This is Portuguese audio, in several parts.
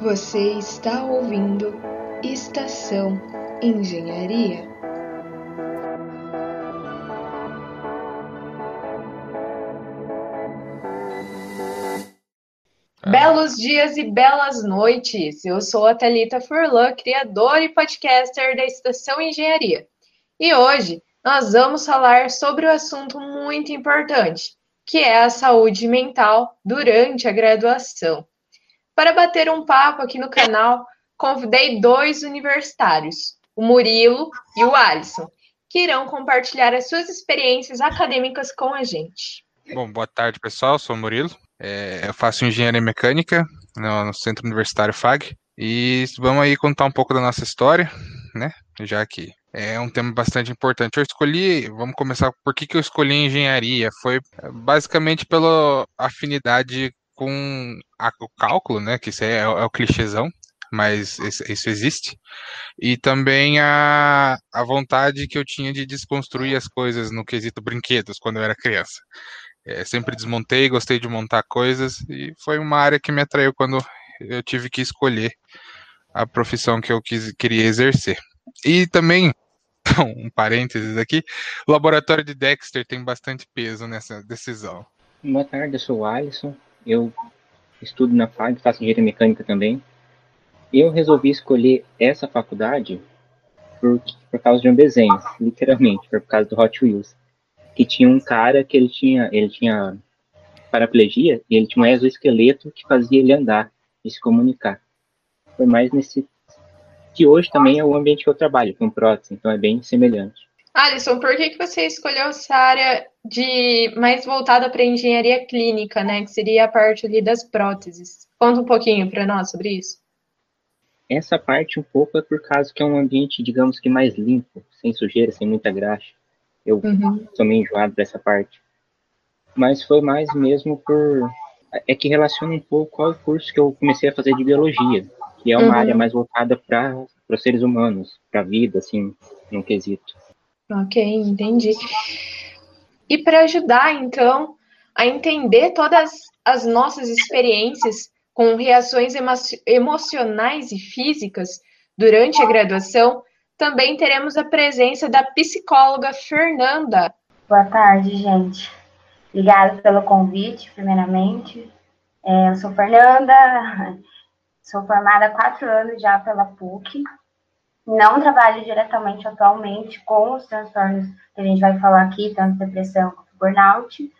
Você está ouvindo Estação Engenharia. Belos dias e belas noites! Eu sou a Thalita Furlan, criadora e podcaster da Estação Engenharia. E hoje nós vamos falar sobre um assunto muito importante, que é a saúde mental durante a graduação. Para bater um papo aqui no canal, convidei dois universitários, o Murilo e o Alisson, que irão compartilhar as suas experiências acadêmicas com a gente. Bom, boa tarde, pessoal. Sou o Murilo. É, eu faço engenharia mecânica no, no, Centro Universitário FAG. E vamos aí contar um pouco da nossa história, né? Já que é um tema bastante importante. Eu escolhi, vamos começar por que, que eu escolhi engenharia? Foi basicamente pela afinidade com a, o cálculo, né? Que isso é, é o clichêzão, mas isso, existe. E também a, a vontade que eu tinha de desconstruir as coisas no quesito brinquedos quando eu era criança. É, sempre desmontei, gostei de montar coisas e foi uma área que me atraiu quando eu tive que escolher a profissão que eu quis, queria exercer. E também, um parênteses aqui, o laboratório de Dexter tem bastante peso nessa decisão. Boa tarde, eu sou o Alisson, eu estudo na FAG, faço engenharia mecânica também. Eu resolvi escolher essa faculdade por, por causa de um desenho, literalmente, por causa do Hot Wheels. Que tinha um cara que ele tinha, ele tinha paraplegia e ele tinha um exoesqueleto que fazia ele andar e se comunicar. Foi mais nesse que hoje também é o ambiente que eu trabalho, com prótese, então é bem semelhante. Alisson, por que, que você escolheu essa área de mais voltada para engenharia clínica, né? Que seria a parte ali das próteses. Conta um pouquinho para nós sobre isso. Essa parte um pouco é por causa que é um ambiente, digamos que mais limpo, sem sujeira, sem muita graxa. Eu uhum. sou meio enjoado dessa parte. Mas foi mais mesmo por. É que relaciona um pouco ao curso que eu comecei a fazer de biologia, que é uma uhum. área mais voltada para os seres humanos, para a vida, assim, num quesito. Ok, entendi. E para ajudar, então, a entender todas as nossas experiências com reações emo emocionais e físicas durante a graduação, também teremos a presença da psicóloga Fernanda. Boa tarde, gente. Obrigada pelo convite, primeiramente. É, eu sou Fernanda, sou formada há quatro anos já pela PUC, não trabalho diretamente atualmente com os transtornos que a gente vai falar aqui, tanto depressão quanto burnout,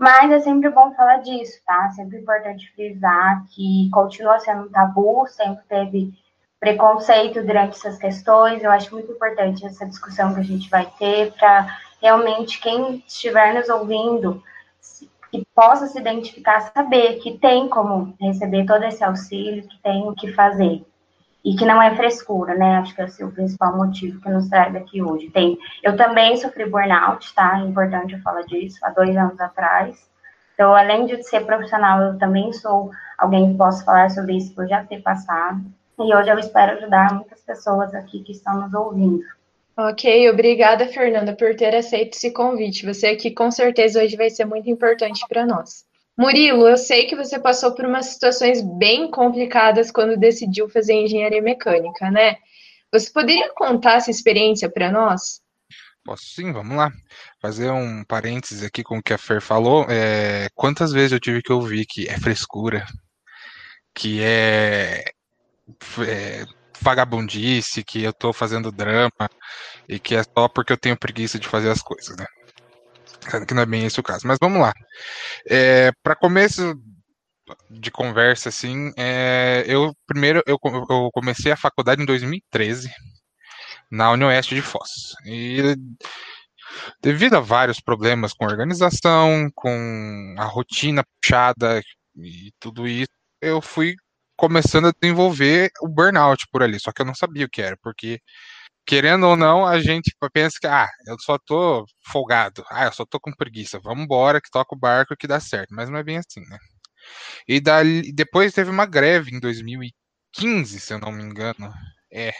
mas é sempre bom falar disso, tá? Sempre importante frisar que continua sendo um tabu, sempre teve preconceito durante essas questões. Eu acho muito importante essa discussão que a gente vai ter para realmente quem estiver nos ouvindo que possa se identificar, saber que tem como receber todo esse auxílio, que tem o que fazer e que não é frescura, né? Acho que é o principal motivo que nos traz aqui hoje. Tem, eu também sofri burnout, tá? É importante eu falar disso, há dois anos atrás. Então, além de ser profissional, eu também sou alguém que posso falar sobre isso por já ter passado. E hoje eu espero ajudar muitas pessoas aqui que estão nos ouvindo. Ok, obrigada, Fernanda, por ter aceito esse convite. Você aqui com certeza hoje vai ser muito importante para nós. Murilo, eu sei que você passou por umas situações bem complicadas quando decidiu fazer engenharia mecânica, né? Você poderia contar essa experiência para nós? Posso sim, vamos lá. Fazer um parênteses aqui com o que a Fer falou. É, quantas vezes eu tive que ouvir que é frescura, que é, é vagabundice, que eu tô fazendo drama e que é só porque eu tenho preguiça de fazer as coisas, né? Que não é bem esse o caso. Mas vamos lá. É, Para começo de conversa, assim, é, eu primeiro eu, eu, comecei a faculdade em 2013 na Unioeste de Foz. E devido a vários problemas com organização, com a rotina puxada e tudo isso, eu fui começando a desenvolver o burnout por ali, só que eu não sabia o que era, porque querendo ou não, a gente pensa que, ah, eu só tô folgado, ah, eu só tô com preguiça, vamos embora que toca o barco que dá certo, mas não é bem assim, né? E dali, depois teve uma greve em 2015, se eu não me engano, é,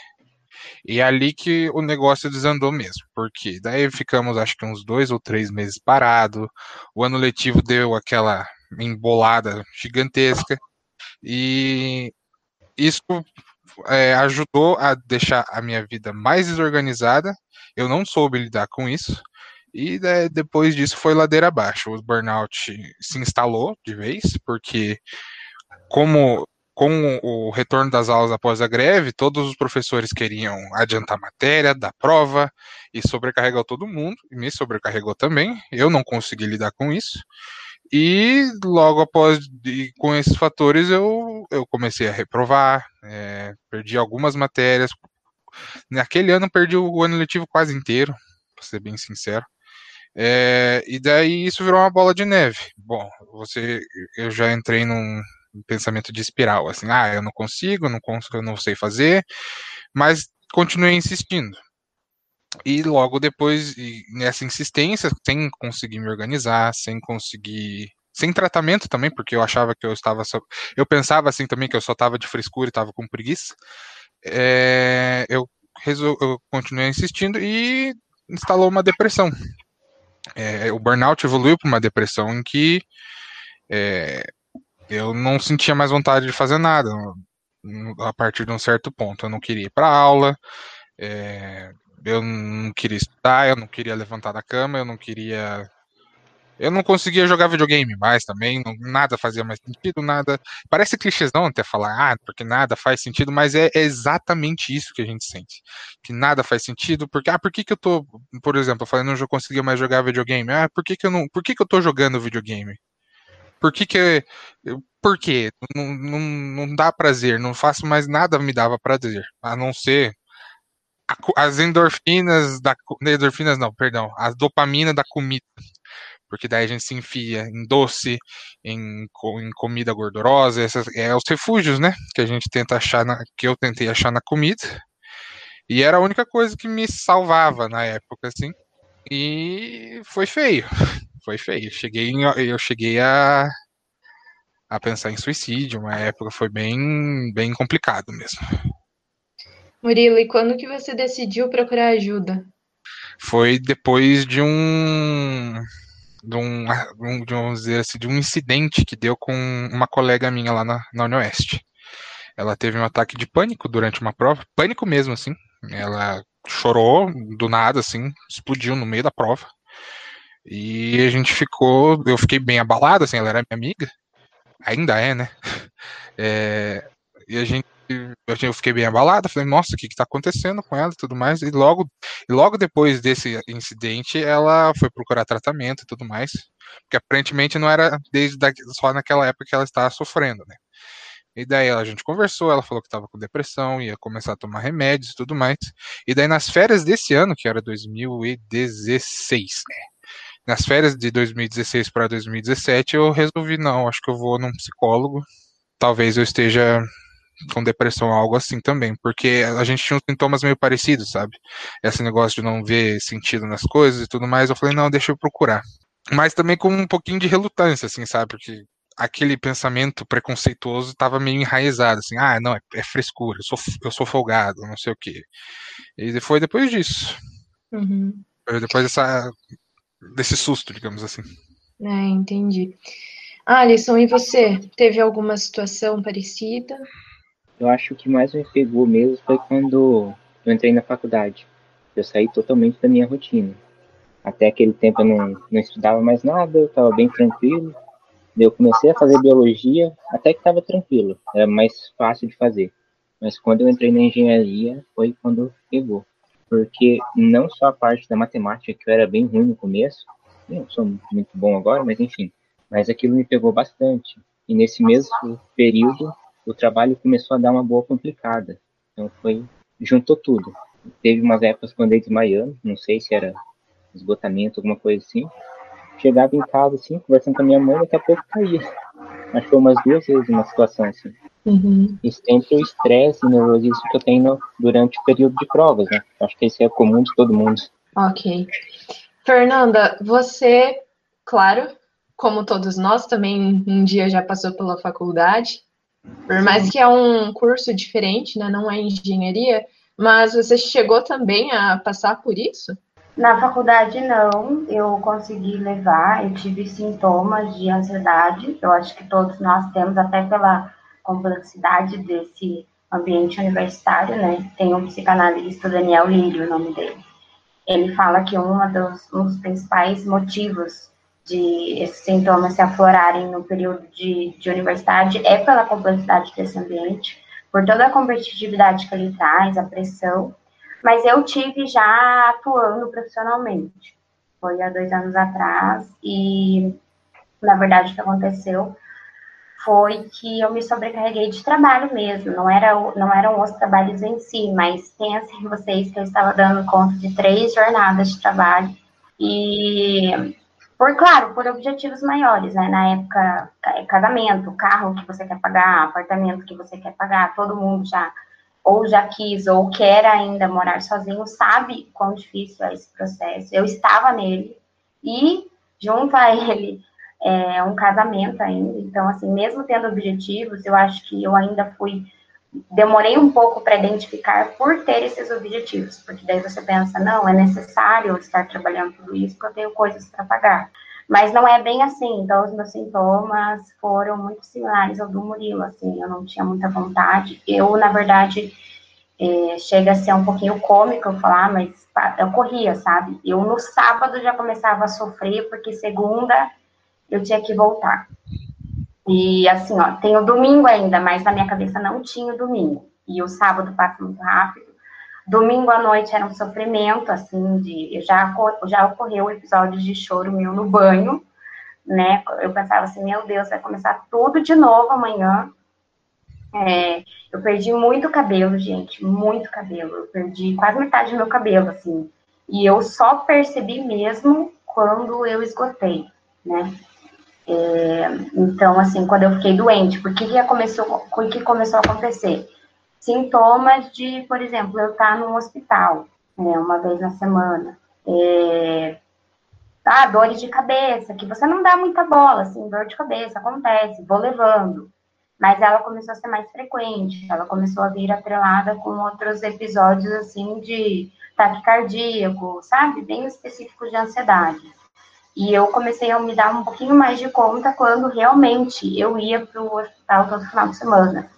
e é ali que o negócio desandou mesmo, porque daí ficamos acho que uns dois ou três meses parado, o ano letivo deu aquela embolada gigantesca, e isso é, ajudou a deixar a minha vida mais desorganizada. Eu não soube lidar com isso. E né, depois disso foi ladeira abaixo. O burnout se instalou de vez, porque como com o retorno das aulas após a greve, todos os professores queriam adiantar matéria, dar prova e sobrecarregou todo mundo, e me sobrecarregou também. Eu não consegui lidar com isso. E logo após, com esses fatores, eu, eu comecei a reprovar, é, perdi algumas matérias. Naquele ano, perdi o ano letivo quase inteiro, para ser bem sincero. É, e daí isso virou uma bola de neve. Bom, você, eu já entrei num pensamento de espiral, assim, ah, eu não consigo, não consigo, eu não sei fazer, mas continuei insistindo. E logo depois, nessa insistência, sem conseguir me organizar, sem conseguir. Sem tratamento também, porque eu achava que eu estava. Só, eu pensava assim também que eu só estava de frescura e estava com preguiça. É, eu, resol, eu continuei insistindo e instalou uma depressão. É, o burnout evoluiu para uma depressão em que é, eu não sentia mais vontade de fazer nada a partir de um certo ponto. Eu não queria ir para aula, é, eu não queria estudar, eu não queria levantar da cama, eu não queria. Eu não conseguia jogar videogame mais também, não, nada fazia mais sentido, nada. Parece clichêzão até falar, ah, porque nada faz sentido, mas é, exatamente isso que a gente sente. Que nada faz sentido, porque, ah, por que, que eu tô, por exemplo, falei, não conseguia mais jogar videogame? Ah, por que, que eu não. Por que, que eu tô jogando videogame? Por que que. Por quê? Não, não, não dá prazer, não faço mais nada me dava prazer, a não ser as endorfinas da endorfinas não, perdão, as dopamina da comida. Porque daí a gente se enfia em doce, em, em comida gordurosa, essas, é os refúgios, né? Que a gente tenta achar, na, que eu tentei achar na comida. E era a única coisa que me salvava na época, assim. E foi feio. Foi feio. Cheguei em, eu cheguei a, a pensar em suicídio. Uma época foi bem, bem complicado mesmo. Murilo, e quando que você decidiu procurar ajuda? Foi depois de um de um, de um, dizer assim, de um incidente que deu com uma colega minha lá na, na Unioeste. Ela teve um ataque de pânico durante uma prova, pânico mesmo, assim. Ela chorou do nada, assim, explodiu no meio da prova. E a gente ficou, eu fiquei bem abalado, assim, ela era minha amiga, ainda é, né? É, e a gente eu fiquei bem abalado, falei, nossa, o que está acontecendo com ela e tudo mais, e logo, e logo depois desse incidente, ela foi procurar tratamento e tudo mais, porque aparentemente não era desde da, só naquela época que ela estava sofrendo, né. E daí a gente conversou, ela falou que estava com depressão, ia começar a tomar remédios e tudo mais, e daí nas férias desse ano, que era 2016, né, nas férias de 2016 para 2017, eu resolvi, não, acho que eu vou num psicólogo, talvez eu esteja com depressão, algo assim também, porque a gente tinha uns sintomas meio parecidos, sabe? Esse negócio de não ver sentido nas coisas e tudo mais, eu falei, não, deixa eu procurar. Mas também com um pouquinho de relutância, assim, sabe? Porque aquele pensamento preconceituoso estava meio enraizado, assim, ah, não, é, é, frescura, eu sou, eu sou folgado, não sei o quê. E foi depois disso. Uhum. Foi depois dessa, desse susto, digamos assim. É, entendi. Alisson, e você? Teve alguma situação parecida? Eu acho que mais me pegou mesmo foi quando eu entrei na faculdade. Eu saí totalmente da minha rotina. Até aquele tempo eu não, não estudava mais nada, eu estava bem tranquilo. Eu comecei a fazer biologia, até que estava tranquilo, era mais fácil de fazer. Mas quando eu entrei na engenharia, foi quando pegou. Porque não só a parte da matemática, que eu era bem ruim no começo, não sou muito bom agora, mas enfim, mas aquilo me pegou bastante. E nesse mesmo período, o trabalho começou a dar uma boa complicada. Então foi, juntou tudo. Teve umas épocas quando eu desmaiando, não sei se era esgotamento, alguma coisa assim. Chegava em casa, assim, conversando com a minha mãe, daqui a pouco caía. Mas foi umas duas vezes uma situação assim. Uhum. E sempre o estresse e nervosismo que eu tenho durante o período de provas, né? Acho que isso é comum de todo mundo. Ok. Fernanda, você, claro, como todos nós, também um dia já passou pela faculdade. Por mais que é um curso diferente, né, não é engenharia, mas você chegou também a passar por isso? Na faculdade não, eu consegui levar, eu tive sintomas de ansiedade, eu acho que todos nós temos, até pela complexidade desse ambiente universitário, né? Tem um psicanalista, Daniel Lírio, o nome dele. Ele fala que uma dos, um dos principais motivos de esses sintomas se aflorarem no período de, de universidade é pela complexidade desse ambiente, por toda a competitividade que ele traz, a pressão, mas eu tive já atuando profissionalmente. Foi há dois anos atrás, e na verdade o que aconteceu foi que eu me sobrecarreguei de trabalho mesmo, não, era, não eram os trabalhos em si, mas pensem vocês que eu estava dando conta de três jornadas de trabalho, e por, claro, por objetivos maiores, né? Na época, é, casamento, carro que você quer pagar, apartamento que você quer pagar, todo mundo já ou já quis ou quer ainda morar sozinho, sabe quão difícil é esse processo. Eu estava nele e junto a ele é um casamento ainda. Então, assim, mesmo tendo objetivos, eu acho que eu ainda fui demorei um pouco para identificar por ter esses objetivos, porque daí você pensa, não, é necessário estar trabalhando tudo isso, porque eu tenho coisas para pagar. Mas não é bem assim, então os meus sintomas foram muito similares ao do Murilo, assim, eu não tinha muita vontade. Eu, na verdade, é, chega a ser um pouquinho cômico eu falar, mas eu corria, sabe? Eu no sábado já começava a sofrer, porque segunda eu tinha que voltar. E assim, ó, tem o domingo ainda, mas na minha cabeça não tinha o domingo. E o sábado passa muito rápido. Domingo à noite era um sofrimento, assim, de já, já ocorreu episódios de choro meu no banho, né? Eu pensava assim, meu Deus, vai começar tudo de novo amanhã. É, eu perdi muito cabelo, gente, muito cabelo. Eu perdi quase metade do meu cabelo, assim. E eu só percebi mesmo quando eu esgotei, né? É, então, assim, quando eu fiquei doente, por que, começou, o que começou a acontecer? Sintomas de, por exemplo, eu estar no hospital, né, uma vez na semana. É, ah, dores de cabeça, que você não dá muita bola, assim, dor de cabeça, acontece, vou levando. Mas ela começou a ser mais frequente, ela começou a vir atrelada com outros episódios, assim, de taque cardíaco, sabe? Bem específicos de ansiedade. E eu comecei a me dar um pouquinho mais de conta quando realmente eu ia para o hospital todo final de semana.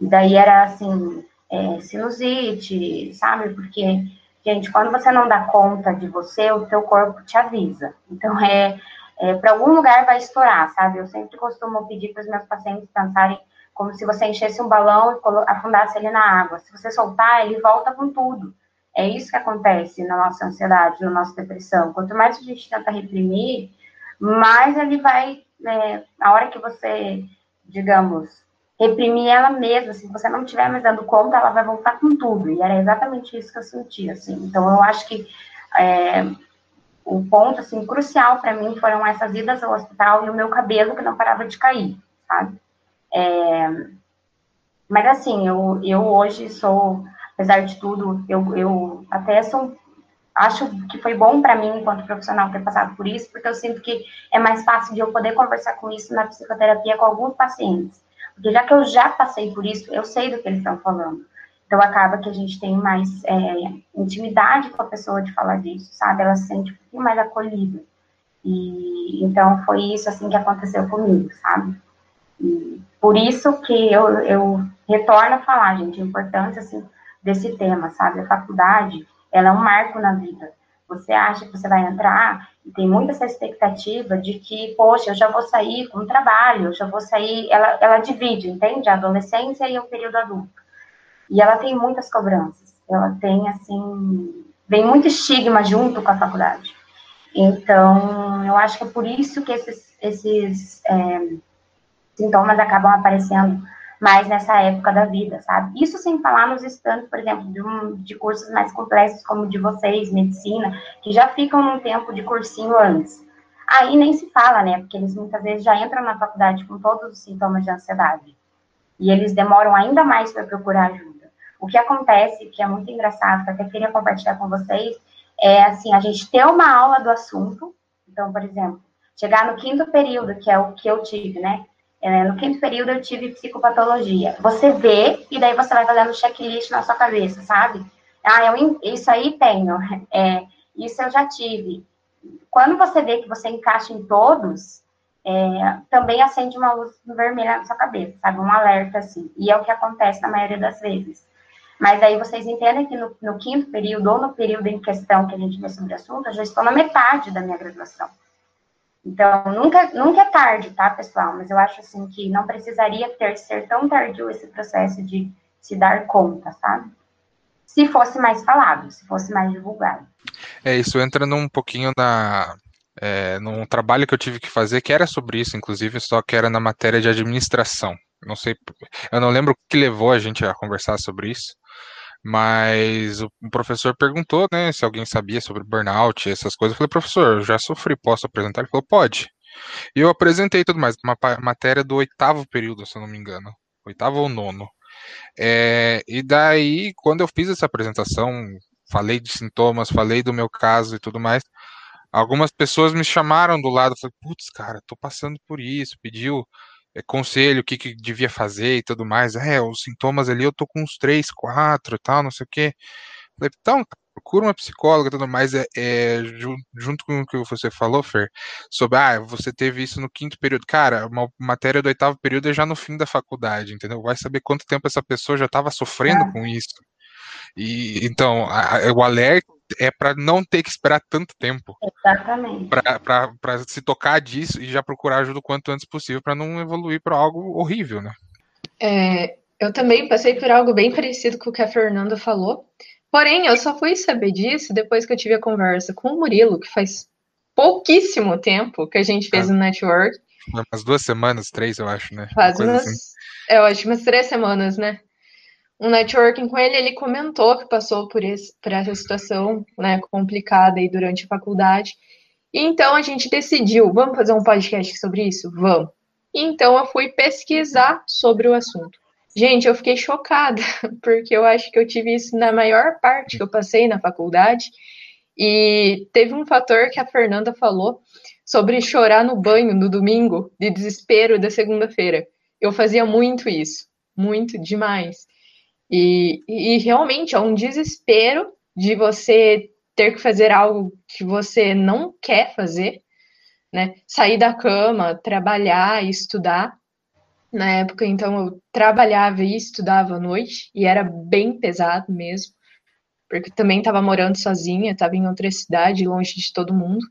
E daí era assim, é, sinusite, sabe? Porque, gente, quando você não dá conta de você, o teu corpo te avisa. Então, é, é para algum lugar vai estourar, sabe? Eu sempre costumo pedir para os meus pacientes pensarem como se você enchesse um balão e afundasse ele na água. Se você soltar, ele volta com tudo. É isso que acontece na nossa ansiedade, na nossa depressão. Quanto mais a gente tenta reprimir, mais ele vai, né, a hora que você, digamos, reprimir ela mesma, se você não estiver mais dando conta, ela vai voltar com tudo. E era exatamente isso que eu senti, assim. Então, eu acho que é, o ponto, assim, crucial para mim foram essas idas ao hospital e o meu cabelo que não parava de cair, sabe? É, mas, assim, eu, eu hoje sou apesar de tudo, eu, eu até sou, acho que foi bom para mim, enquanto profissional, ter passado por isso, porque eu sinto que é mais fácil de eu poder conversar com isso na psicoterapia com alguns pacientes. Porque já que eu já passei por isso, eu sei do que eles estão falando. Então, acaba que a gente tem mais é, intimidade com a pessoa de falar disso, sabe? Ela se sente um pouquinho mais acolhida. E, então, foi isso, assim, que aconteceu comigo, sabe? E por isso que eu, eu retorno a falar, gente, a importância, assim, desse tema, sabe? A faculdade, ela é um marco na vida. Você acha que você vai entrar e tem muita essa expectativa de que, poxa, eu já vou sair com trabalho, eu já vou sair. Ela, ela divide, entende? A adolescência e o período adulto. E ela tem muitas cobranças. Ela tem, assim, vem muito estigma junto com a faculdade. Então, eu acho que é por isso que esses, esses é, sintomas acabam aparecendo mais nessa época da vida, sabe? Isso sem falar nos estantes, por exemplo, de, um, de cursos mais complexos, como o de vocês, medicina, que já ficam num tempo de cursinho antes. Aí nem se fala, né? Porque eles muitas vezes já entram na faculdade com todos os sintomas de ansiedade. E eles demoram ainda mais para procurar ajuda. O que acontece, que é muito engraçado, que eu até queria compartilhar com vocês, é assim, a gente ter uma aula do assunto. Então, por exemplo, chegar no quinto período, que é o que eu tive, né? É, no quinto período eu tive psicopatologia. Você vê e daí você vai fazendo checklist na sua cabeça, sabe? Ah, eu, isso aí tenho. É, isso eu já tive. Quando você vê que você encaixa em todos, é, também acende uma luz vermelha na sua cabeça, sabe? Um alerta, assim. E é o que acontece na maioria das vezes. Mas aí vocês entendem que no, no quinto período, ou no período em questão que a gente vê sobre o assunto, eu já estou na metade da minha graduação. Então, nunca, nunca é tarde, tá, pessoal? Mas eu acho, assim, que não precisaria ter ser tão tardio esse processo de se dar conta, sabe? Se fosse mais falado, se fosse mais divulgado. É, isso entra num pouquinho na, é, num trabalho que eu tive que fazer, que era sobre isso, inclusive, só que era na matéria de administração. Não sei, eu não lembro o que levou a gente a conversar sobre isso, mas o professor perguntou, né, se alguém sabia sobre burnout, essas coisas. Eu falei, professor, eu já sofri, posso apresentar? Ele falou, pode. E eu apresentei tudo mais, uma matéria do oitavo período, se eu não me engano, oitavo ou nono. É, e daí, quando eu fiz essa apresentação, falei de sintomas, falei do meu caso e tudo mais, algumas pessoas me chamaram do lado, falei, putz, cara, tô passando por isso, pediu conselho, o que, que devia fazer e tudo mais. É, os sintomas ali eu tô com uns três, quatro e tal, não sei o quê. Falei, então, procura uma psicóloga e tudo mais. É, é, junto com o que você falou, Fer, sobre, ah, você teve isso no quinto período. Cara, uma matéria do oitavo período é já no fim da faculdade, entendeu? Vai saber quanto tempo essa pessoa já estava sofrendo é. com isso. E então, a, o alerta é para não ter que esperar tanto tempo. Exatamente. Para se tocar disso e já procurar ajuda o quanto antes possível para não evoluir para algo horrível, né? É, eu também passei por algo bem parecido com o que a Fernanda falou. Porém, eu só fui saber disso depois que eu tive a conversa com o Murilo, que faz pouquíssimo tempo que a gente fez é. no network. Umas duas semanas, três, eu acho, né? Faz umas, assim. eu acho, umas três semanas, né? Um networking com ele, ele comentou que passou por, esse, por essa situação né, complicada aí durante a faculdade. E então a gente decidiu, vamos fazer um podcast sobre isso? Vamos. E então eu fui pesquisar sobre o assunto. Gente, eu fiquei chocada, porque eu acho que eu tive isso na maior parte que eu passei na faculdade. E teve um fator que a Fernanda falou sobre chorar no banho no domingo, de desespero da segunda-feira. Eu fazia muito isso, muito demais. E, e realmente é um desespero de você ter que fazer algo que você não quer fazer, né? Sair da cama, trabalhar estudar. Na época, então, eu trabalhava e estudava à noite, e era bem pesado mesmo, porque também estava morando sozinha, estava em outra cidade, longe de todo mundo,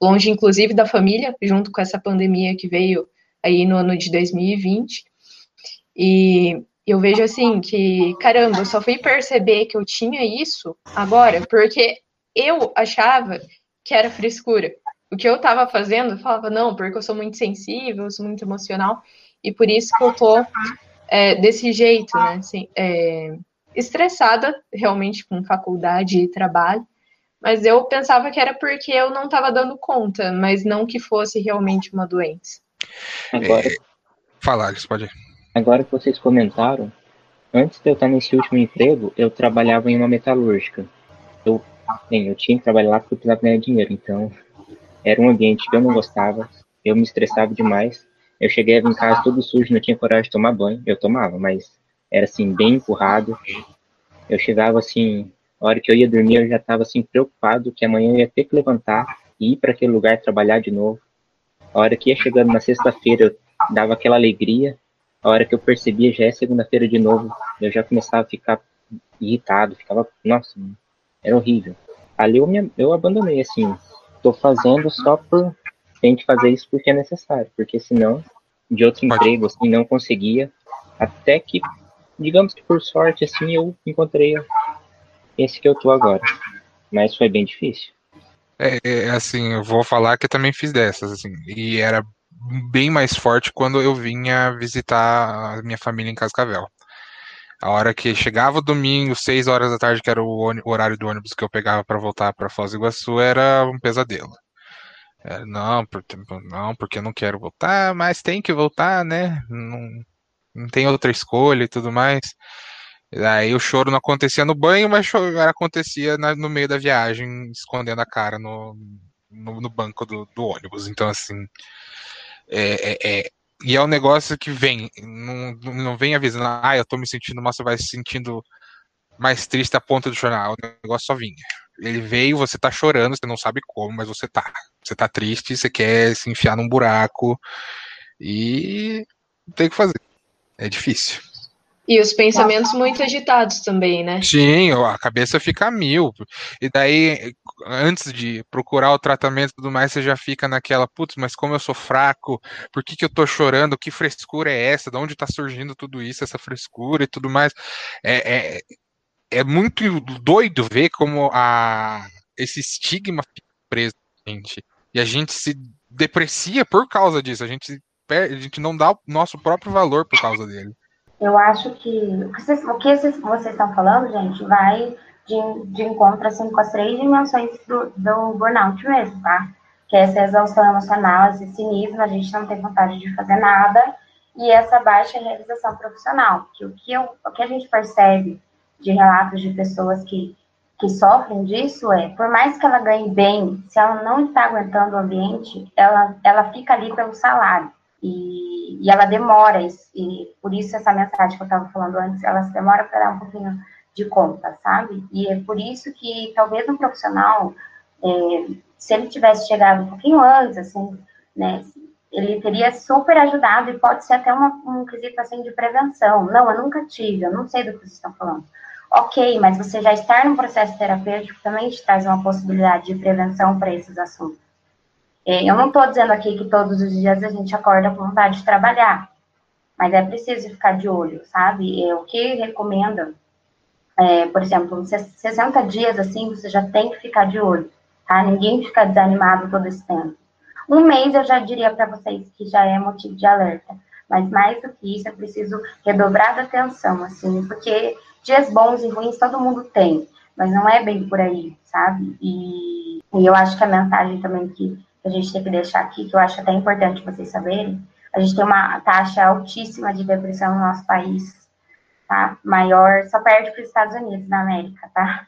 longe inclusive da família, junto com essa pandemia que veio aí no ano de 2020. E eu vejo assim que, caramba, eu só fui perceber que eu tinha isso agora, porque eu achava que era frescura. O que eu estava fazendo, eu falava, não, porque eu sou muito sensível, eu sou muito emocional, e por isso que eu tô é, desse jeito, né? Assim, é, estressada, realmente, com faculdade e trabalho, mas eu pensava que era porque eu não estava dando conta, mas não que fosse realmente uma doença. Agora, é, falar, pode ir. Agora que vocês comentaram, antes de eu estar nesse último emprego, eu trabalhava em uma metalúrgica. Eu, bem, eu tinha que trabalhar lá porque eu precisava ganhar dinheiro, então era um ambiente que eu não gostava, eu me estressava demais. Eu cheguei em casa todo sujo, não tinha coragem de tomar banho. Eu tomava, mas era assim, bem empurrado. Eu chegava assim, a hora que eu ia dormir, eu já estava assim, preocupado que amanhã eu ia ter que levantar e ir para aquele lugar trabalhar de novo. A hora que ia chegando na sexta-feira, eu dava aquela alegria, a hora que eu percebia já é segunda-feira de novo, eu já começava a ficar irritado, ficava, nossa, era horrível. Ali eu, me, eu abandonei, assim, tô fazendo só por, tem que fazer isso porque é necessário, porque senão, de outro emprego, assim, não conseguia, até que, digamos que por sorte, assim, eu encontrei esse que eu tô agora. Mas foi bem difícil. É, é, assim, eu vou falar que eu também fiz dessas, assim, e era bem mais forte quando eu vinha visitar a minha família em Cascavel. A hora que chegava o domingo, 6 horas da tarde, que era o, horário do ônibus que eu pegava para voltar para Foz do Iguaçu, era um pesadelo. É, não, porque, não, porque eu não quero voltar, mas tem que voltar, né? Não, não tem outra escolha e tudo mais. Aí o choro não acontecia no banho, mas choro acontecia na, no meio da viagem, escondendo a cara no, no, no banco do, do, ônibus. Então, assim, é, é, é, e é um negócio que vem, não, não vem avisando, ah, eu tô me sentindo mal, você vai se sentindo mais triste a ponta do jornal. O negócio só vinha. ele veio, você tá chorando, você não sabe como, mas você tá. Você tá triste, você quer se enfiar num buraco e tem que fazer. É difícil. E os pensamentos muito agitados também, né? Sim, a cabeça fica a mil. E daí, antes de procurar o tratamento e tudo mais, você já fica naquela, putz, mas como eu sou fraco, por que, que eu tô chorando? Que frescura é essa? De onde tá surgindo tudo isso, essa frescura e tudo mais? É, é, é muito doido ver como a, esse estigma fica preso gente. E a gente se deprecia por causa disso. A gente, a gente não dá o nosso próprio valor por causa dele. Eu acho que o que vocês, o que vocês estão falando, gente, vai de, de encontro assim, com as três dimensões do, do burnout mesmo, tá? Que é essa exaustão emocional, esse cinismo, a gente não tem vontade de fazer nada, e essa baixa realização profissional. Que o que, eu, o que a gente percebe de relatos de pessoas que, que sofrem disso é, por mais que ela ganhe bem, se ela não está aguentando o ambiente, ela, ela fica ali pelo salário. E, e ela demora, e por isso essa mensagem que eu estava falando antes, ela se demora para dar um pouquinho de conta, sabe? E é por isso que talvez um profissional, é, se ele tivesse chegado um pouquinho antes, assim, né, ele teria super ajudado e pode ser até uma, um quesito assim de prevenção. Não, eu nunca tive, eu não sei do que vocês estão falando. Ok, mas você já estar num processo terapêutico também te traz uma possibilidade de prevenção para esses assuntos. É, eu não estou dizendo aqui que todos os dias a gente acorda com vontade de trabalhar, mas é preciso ficar de olho, sabe? É, o que recomenda, é, por exemplo, 60 dias assim, você já tem que ficar de olho, tá? Ninguém fica desanimado todo esse tempo. Um mês eu já diria para vocês que já é motivo de alerta, mas mais do que isso, é preciso redobrar a atenção, assim, porque dias bons e ruins todo mundo tem, mas não é bem por aí, sabe? E, e eu acho que a mensagem também que a gente tem que deixar aqui, que eu acho até importante vocês saberem, a gente tem uma taxa altíssima de depressão no nosso país, tá? Maior, só perde para os Estados Unidos, na América, tá?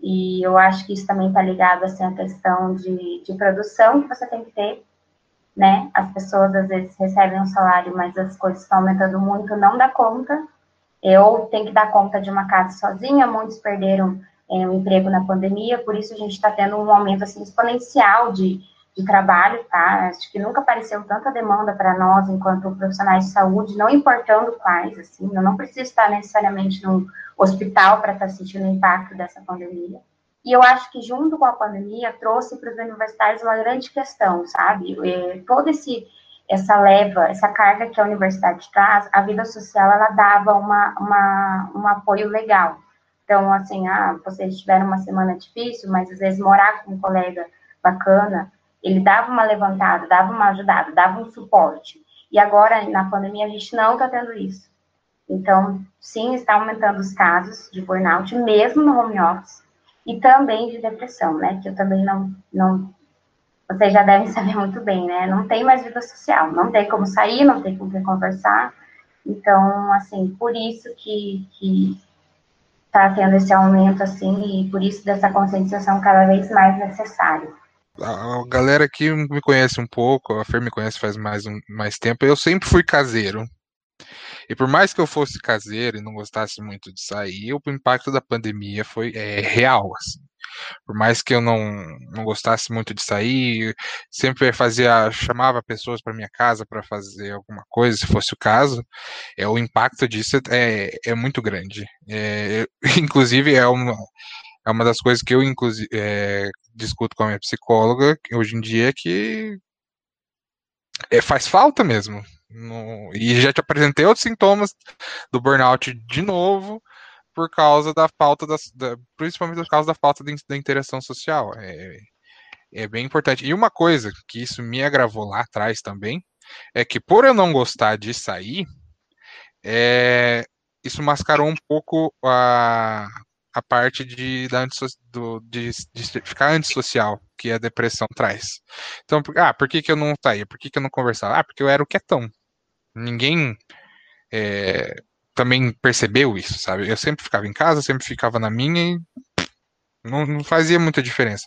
E eu acho que isso também está ligado, assim, à questão de, de produção que você tem que ter, né? As pessoas, às vezes, recebem um salário, mas as coisas estão aumentando muito, não dá conta. Eu tenho que dar conta de uma casa sozinha, muitos perderam é, o emprego na pandemia, por isso a gente está tendo um aumento, assim, exponencial de de trabalho, tá? Acho que nunca apareceu tanta demanda para nós, enquanto profissionais de saúde, não importando quais, assim, eu não preciso estar necessariamente no hospital para estar sentindo o impacto dessa pandemia. E eu acho que junto com a pandemia trouxe para os universitários uma grande questão, sabe? E todo esse essa leva, essa carga que a universidade traz, a vida social ela dava uma, uma um apoio legal. Então, assim, ah, vocês tiveram uma semana difícil, mas às vezes morar com um colega bacana, ele dava uma levantada, dava uma ajudada, dava um suporte. E agora, na pandemia, a gente não está tendo isso. Então, sim, está aumentando os casos de burnout, mesmo no home office, e também de depressão, né? Que eu também não, não. Vocês já devem saber muito bem, né? Não tem mais vida social, não tem como sair, não tem com quem conversar. Então, assim, por isso que, que tá tendo esse aumento, assim, e por isso dessa conscientização cada vez mais necessária a galera aqui me conhece um pouco, a Fer me conhece faz mais, um, mais tempo, eu sempre fui caseiro. E por mais que eu fosse caseiro e não gostasse muito de sair, o impacto da pandemia foi é, real, assim. Por mais que eu não, não gostasse muito de sair, sempre fazia, chamava pessoas para minha casa para fazer alguma coisa, se fosse o caso, é, o impacto disso é, é muito grande. É, inclusive, é uma, é uma das coisas que eu, inclusive, é, discuto com a minha psicóloga hoje em dia que é, faz falta mesmo. No, e já te apresentei outros sintomas do burnout de novo por causa da falta das, da, principalmente por causa da falta de, da interação social. É, é bem importante. E uma coisa que isso me agravou lá atrás também é que por eu não gostar de sair, é, isso mascarou um pouco a, a parte de, da do, de, de, ficar antissocial que a depressão traz. Então, ah, por que, que eu não saía? Por que, que eu não conversava? Ah, porque eu era o quietão. Ninguém é, também percebeu isso, sabe? Eu sempre ficava em casa, sempre ficava na minha e não, não fazia muita diferença.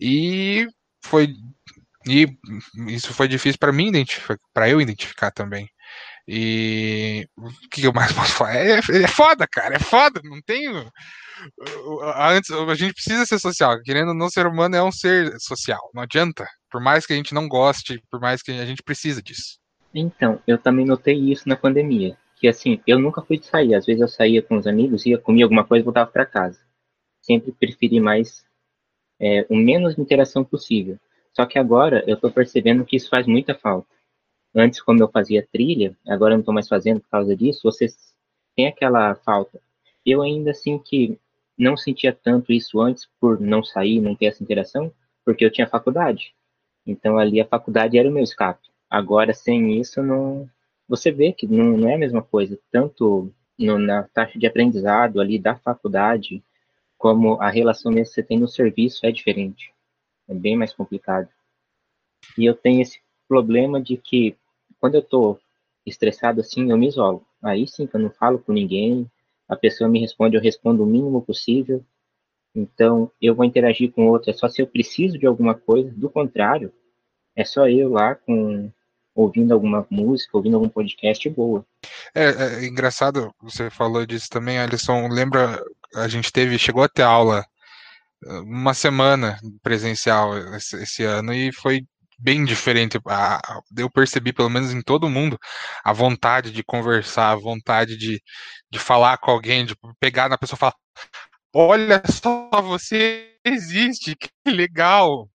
E foi e isso foi difícil para mim identificar, para eu identificar também. E o que eu mais posso falar? É, é foda, cara, é foda, não tenho. Antes, a gente precisa ser social, querendo ou não, ser humano é um ser social, não adianta. Por mais que a gente não goste, por mais que a gente precisa disso. Então, eu também notei isso na pandemia. Que assim, eu nunca fui de sair. Às vezes eu saía com os amigos, ia comer alguma coisa e voltava para casa. Sempre preferi mais é, o menos interação possível. Só que agora eu estou percebendo que isso faz muita falta. Antes, como eu fazia trilha, agora eu não estou mais fazendo por causa disso, você tem aquela falta. Eu ainda assim que não sentia tanto isso antes por não sair, não ter essa interação, porque eu tinha faculdade. Então ali a faculdade era o meu escape. Agora, sem isso, não, você vê que não, não é a mesma coisa, tanto no, na taxa de aprendizado ali da faculdade, como a relação mesmo que você tem no serviço é diferente. É bem mais complicado. E eu tenho esse problema de que, quando eu estou estressado assim, eu me isolo. Aí sim que eu não falo com ninguém, a pessoa me responde, eu respondo o mínimo possível. Então, eu vou interagir com outra só se eu preciso de alguma coisa. Do contrário, é só eu lá com ouvindo alguma música, ouvindo algum podcast boa. É, é, engraçado, você falou disso também, Alisson. Lembra, a gente teve, chegou a ter aula uh, uma semana presencial esse, esse ano e foi bem diferente. Eu percebi, pelo menos em todo mundo, a vontade de conversar, a vontade de, de falar com alguém, de pegar na pessoa e falar: Olha só, você existe, que legal.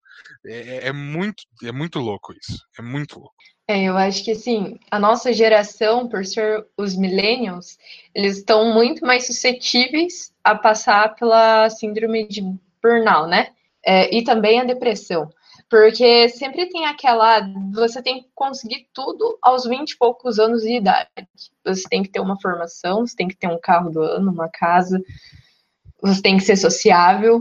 É, é, muito, é muito louco isso. É muito louco. É, eu acho que assim, a nossa geração, por ser os millennials, eles estão muito mais suscetíveis a passar pela síndrome de burnout, né? É, e também a depressão. Porque sempre tem aquela. Você tem que conseguir tudo aos 20 e poucos anos de idade. Você tem que ter uma formação, você tem que ter um carro do ano, uma casa, você tem que ser sociável,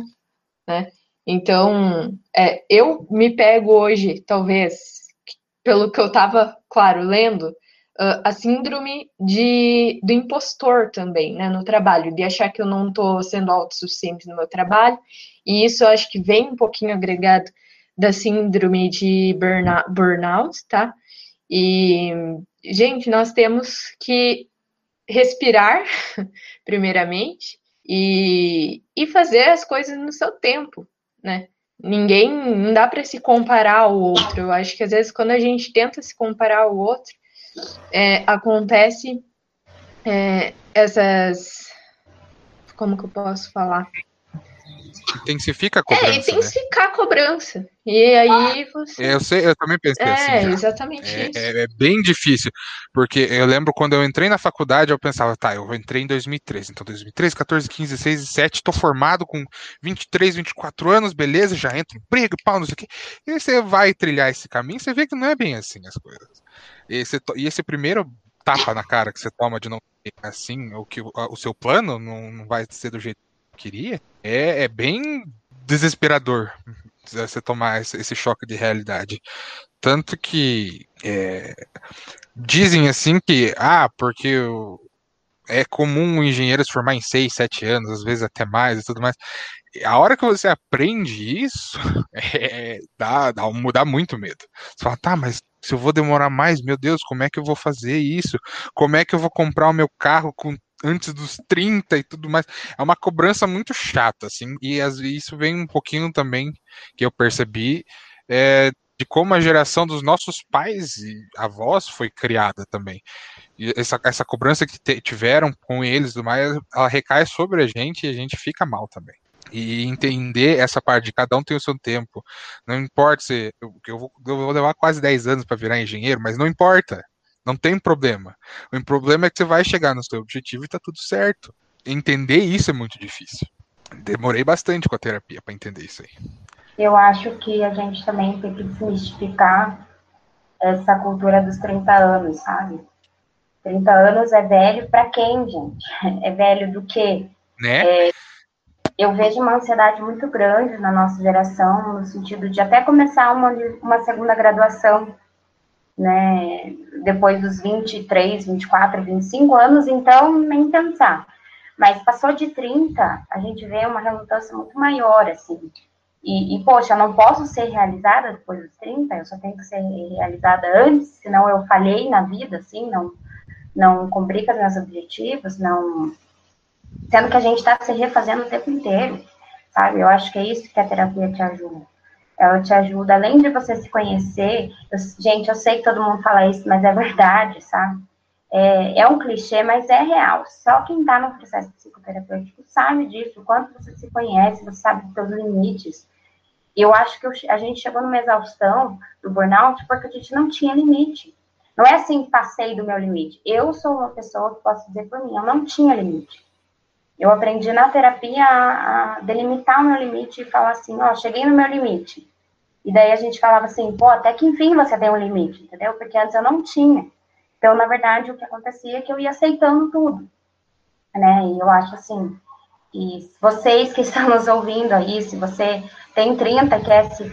né? Então, é, eu me pego hoje, talvez, pelo que eu estava, claro, lendo, uh, a síndrome de, do impostor também, né, no trabalho, de achar que eu não estou sendo autossuficiente no meu trabalho, e isso eu acho que vem um pouquinho agregado da síndrome de burnout, tá? E, gente, nós temos que respirar, primeiramente, e, e fazer as coisas no seu tempo, né? ninguém não dá para se comparar ao outro. Eu acho que às vezes quando a gente tenta se comparar ao outro, é, acontece é, essas como que eu posso falar? Intensifica a cobrança. É, intensificar né? a cobrança. E aí você. É, eu sei, eu também pensei é, assim. É, exatamente é, isso. É, é, bem difícil. Porque eu lembro quando eu entrei na faculdade, eu pensava, tá, eu entrei em 2013. Então, 2013, 14, 15, 16 e 17, tô formado com 23, 24 anos, beleza, já entro emprego, pau, não sei o quê. E aí você vai trilhar esse caminho, você vê que não é bem assim as coisas. E esse, e esse primeiro tapa na cara que você toma de não assim, o que o seu plano não, não vai ser do jeito que queria, é, é bem desesperador você tomar esse, choque de realidade. Tanto que é, dizem assim que, ah, porque é comum o engenheiro se formar em 6, 7 anos, às vezes até mais e tudo mais. A hora que você aprende isso, é, dá, dá, dá muito medo. Você fala, tá, mas se eu vou demorar mais, meu Deus, como é que eu vou fazer isso? Como é que eu vou comprar o meu carro com antes dos 30 e tudo mais. É uma cobrança muito chata, assim, e isso vem um pouquinho também que eu percebi é, de como a geração dos nossos pais e avós foi criada também. E essa, essa cobrança que tiveram com eles, do mais, ela recai sobre a gente e a gente fica mal também. E entender essa parte de cada um tem o seu tempo. Não importa se. Eu, eu, vou, eu vou levar quase 10 anos para virar engenheiro, mas não importa. Não tem problema. O problema é que você vai chegar no seu objetivo e tá tudo certo. Entender isso é muito difícil. Demorei bastante com a terapia para entender isso aí. Eu acho que a gente também tem que desmistificar essa cultura dos 30 anos, sabe? 30 anos é velho para quem, gente? É velho do quê? Né? É, eu vejo uma ansiedade muito grande na nossa geração, no sentido de até começar uma, uma segunda graduação né, depois dos 23, 24, 25 anos, então nem pensar. Mas passou de 30, a gente vê uma relutância muito maior, assim. E, e, poxa, eu não posso ser realizada depois dos 30, eu só tenho que ser realizada antes, senão eu falhei na vida, assim, não, não cumprir com os meus objetivos, não. Sendo que a gente está se refazendo o tempo inteiro, sabe? Eu acho que é isso que a terapia te ajuda. Ela te ajuda, além de você se conhecer. Eu, gente, eu sei que todo mundo fala isso, mas é verdade, sabe? É, é um clichê, mas é real. Só quem está no processo psicoterapêutico sabe disso, o quanto você se conhece, você sabe dos seus limites. Eu acho que eu, a gente chegou numa exaustão do burnout porque a gente não tinha limite. Não é assim, passei do meu limite. Eu sou uma pessoa que posso dizer por mim, eu não tinha limite. Eu aprendi na terapia a, delimitar o meu limite e falar assim, ó, cheguei no meu limite. E daí a gente falava assim, pô, até que enfim você tem um limite, entendeu? Porque antes eu não tinha. Então, na verdade, o que acontecia é que eu ia aceitando tudo, né? E eu acho assim, e vocês que estão nos ouvindo aí, se você tem 30 quer se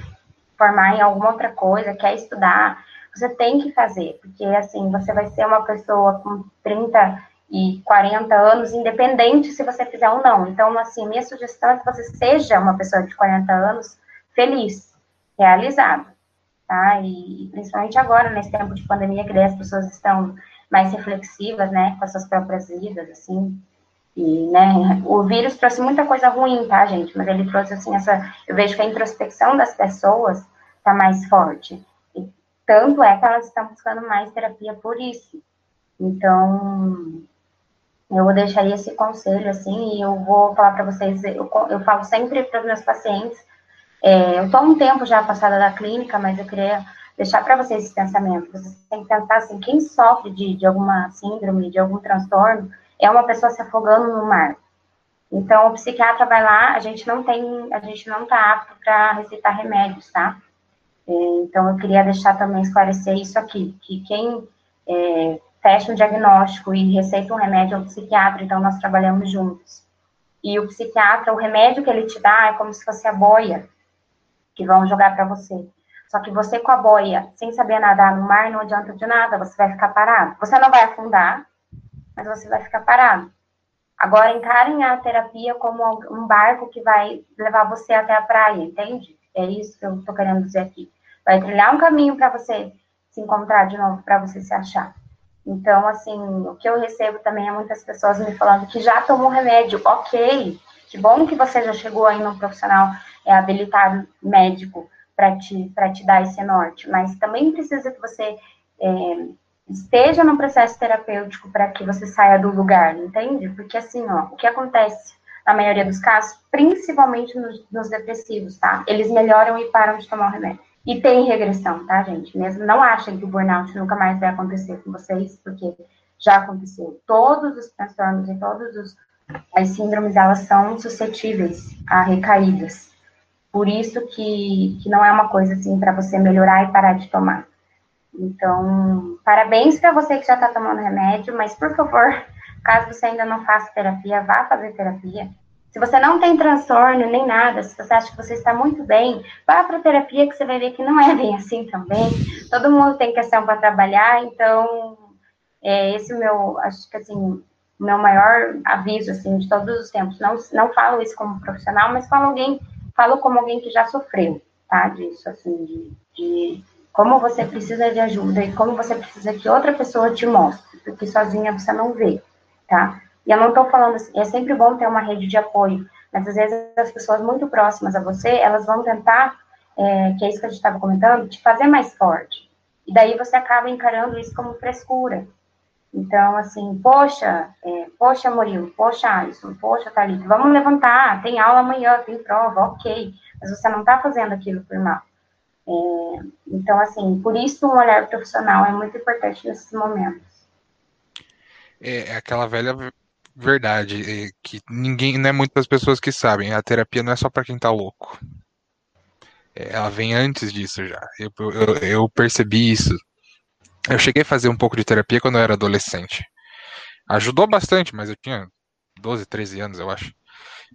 formar em alguma outra coisa, quer estudar, você tem que fazer, porque assim, você vai ser uma pessoa com 30 e 40 anos, independente se você fizer ou não. Então, assim, minha sugestão é que você seja uma pessoa de 40 anos feliz, realizada tá? E principalmente agora, nesse tempo de pandemia, que daí as pessoas estão mais reflexivas, né, com as suas próprias vidas, assim. E, né, o vírus trouxe muita coisa ruim, tá, gente? Mas ele trouxe, assim, essa. Eu vejo que a introspecção das pessoas tá mais forte. E tanto é que elas estão buscando mais terapia por isso. Então, eu vou deixar esse conselho, assim, e eu vou falar para vocês. Eu, eu falo sempre para os meus pacientes é, eu estou um tempo já passada da clínica, mas eu queria deixar para vocês esse pensamento. Vocês têm que pensar assim, quem sofre de, de alguma síndrome, de algum transtorno, é uma pessoa se afogando no mar. Então, o psiquiatra vai lá, a gente não tem, a gente não está apto para receitar remédios, tá? É, então, eu queria deixar também esclarecer isso aqui, que quem é, fecha um diagnóstico e receita um remédio é o psiquiatra, então nós trabalhamos juntos. E o psiquiatra, o remédio que ele te dá é como se fosse a boia que vão jogar para você. Só que você com a boia, sem saber nadar no mar, não adianta de nada, você vai ficar parado. Você não vai afundar, mas você vai ficar parado. Agora, encarem a terapia como um barco que vai levar você até a praia, entende? É isso que eu tô querendo dizer aqui. Vai trilhar um caminho para você se encontrar de novo, para você se achar. Então, assim, o que eu recebo também é muitas pessoas me falando que já tomou remédio. Ok, que bom que você já chegou aí no profissional é habilitado médico para te, te dar esse norte, mas também precisa que você é, esteja no processo terapêutico para que você saia do lugar, entende? Porque assim, ó, o que acontece na maioria dos casos, principalmente nos, nos depressivos, tá? Eles melhoram e param de tomar o remédio. E tem regressão, tá, gente? Mesmo não achem que o burnout nunca mais vai acontecer com vocês, porque já aconteceu. Todos os transtornos e todos os as síndromes elas são suscetíveis a recaídas. Por isso que, que não é uma coisa assim para você melhorar e parar de tomar. Então, parabéns para você que já está tomando remédio, mas por favor, caso você ainda não faça terapia, vá fazer terapia. Se você não tem transtorno nem nada, se você acha que você está muito bem, vá para terapia que você vai ver que não é bem assim também. Todo mundo tem questão para trabalhar, então é esse o meu, acho que assim, meu maior aviso assim de todos os tempos. Não não falo isso como profissional, mas falo alguém falo como alguém que já sofreu, tá? Disso, assim, de, de como você precisa de ajuda e como você precisa que outra pessoa te mostre, porque sozinha você não vê, tá? E eu não tô falando assim, é sempre bom ter uma rede de apoio, mas às vezes as pessoas muito próximas a você, elas vão tentar, é, que é isso que a gente estava comentando, te fazer mais forte. E daí você acaba encarando isso como frescura, então, assim, poxa, é, poxa, Murilo, poxa, Alisson, poxa, Thalita, vamos levantar, tem aula amanhã, tem prova, ok, mas você não está fazendo aquilo por mal. É, então, assim, por isso um olhar profissional é muito importante nesses momentos. É, é aquela velha verdade é, que ninguém, não é muitas pessoas que sabem, a terapia não é só para quem tá louco. É, ela vem antes disso já. Eu, eu, eu percebi isso eu cheguei a fazer um pouco de terapia quando eu era adolescente. Ajudou bastante, mas eu tinha 12, 13 anos, eu acho.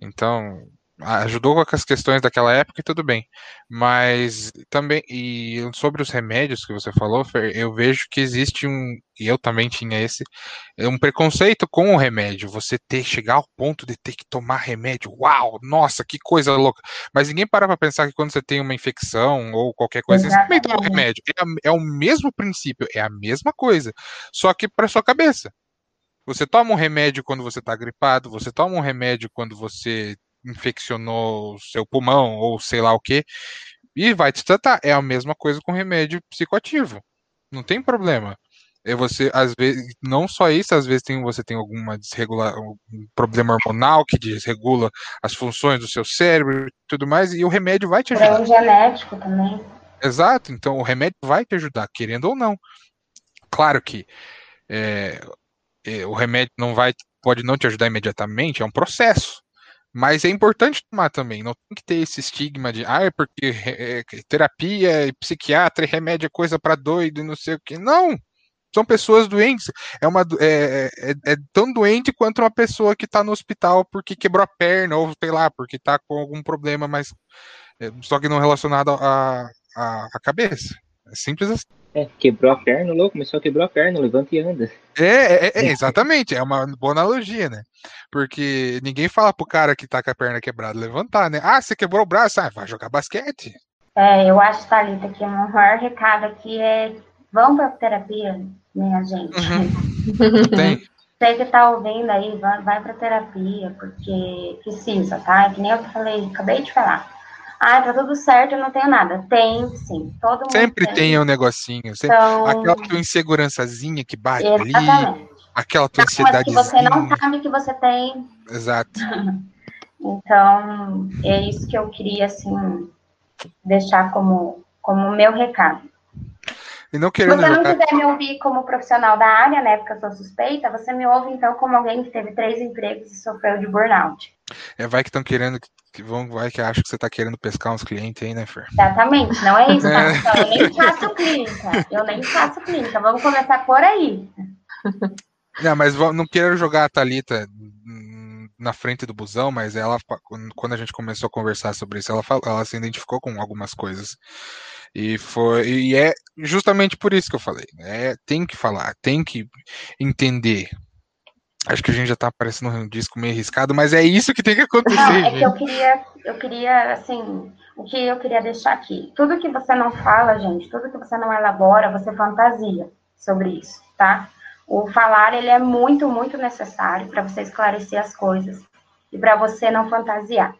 Então, ajudou com as questões daquela época e tudo bem. Mas também, e sobre os remédios que você falou, Fer, eu vejo que existe um, e eu também tinha esse, um preconceito com o remédio. Você ter, chegar ao ponto de ter que tomar remédio. Uau, nossa, que coisa louca. Mas ninguém para pra pensar que quando você tem uma infecção ou qualquer coisa, você também toma remédio. É, é o mesmo princípio, é a mesma coisa. Só que para sua cabeça. Você toma um remédio quando você está gripado, você toma um remédio quando você infeccionou o seu pulmão ou sei lá o que, e vai te tratar. É a mesma coisa com remédio psicoativo. Não tem problema. É você, às vezes, não só isso, às vezes tem, você tem alguma desregula, um problema hormonal que desregula as funções do seu cérebro e tudo mais, e o remédio vai te ajudar. É um genético também. Exato, então o remédio vai te ajudar, querendo ou não. Claro que é, é, o remédio não vai, pode não te ajudar imediatamente, é um processo. Mas é importante tomar também, não tem que ter esse estigma de, ah, é porque é, terapia, psiquiatra, remédio é coisa para doido e não sei o que. Não! São pessoas doentes. É, uma, é, é, é tão doente quanto uma pessoa que está no hospital porque quebrou a perna, ou sei lá, porque está com algum problema, mas é, só que não relacionado à a, a, a, cabeça. É simples assim. É, quebrou a perna, louco, começou a quebrar a perna, levanta e anda. É, é, é, exatamente, é uma boa analogia, né? Porque ninguém fala pro cara que tá com a perna quebrada levantar, né? Ah, você quebrou o braço, ah, vai jogar basquete. É, eu acho, Thalita, que o maior recado aqui é vão pra terapia, minha gente. Uhum. Tem. Você que tá ouvindo aí, vai, vai pra terapia, porque precisa, tá? É que nem eu falei, acabei de falar ah, tá tudo certo, eu não tenho nada. Tem, sim. Todo mundo sempre tem, tem um negocinho. Sempre, então... Aquela tua insegurançazinha que bate Exatamente. ali. Aquela tua ansiedade. que você não sabe que você tem. Exato. então, é isso que eu queria, assim, deixar como, como meu recado. E não querendo Se você não quiser me ouvir como profissional da área, né, porque eu sou suspeita, você me ouve então como alguém que teve três empregos e sofreu de burnout. É, vai que estão querendo que vão, vai que acha que você está querendo pescar uns clientes aí, né, Fer? Exatamente, não é isso, tá? Então, eu nem faço clínica. Eu nem faço clínica. Vamos começar por aí. Não, mas não quero jogar a Thalita na frente do busão, mas ela, quando a gente começou a conversar sobre isso, ela, ela se identificou com algumas coisas. E foi e é justamente por isso que eu falei. É, tem que falar, tem que entender Acho que a gente já tá parecendo um disco meio arriscado, mas é isso que tem que acontecer. Não, é que eu queria, eu queria, assim, o que eu queria deixar aqui. Tudo que você não fala, gente, tudo que você não elabora, você fantasia sobre isso, tá? O falar, ele é muito, muito necessário para você esclarecer as coisas e para você não fantasiar.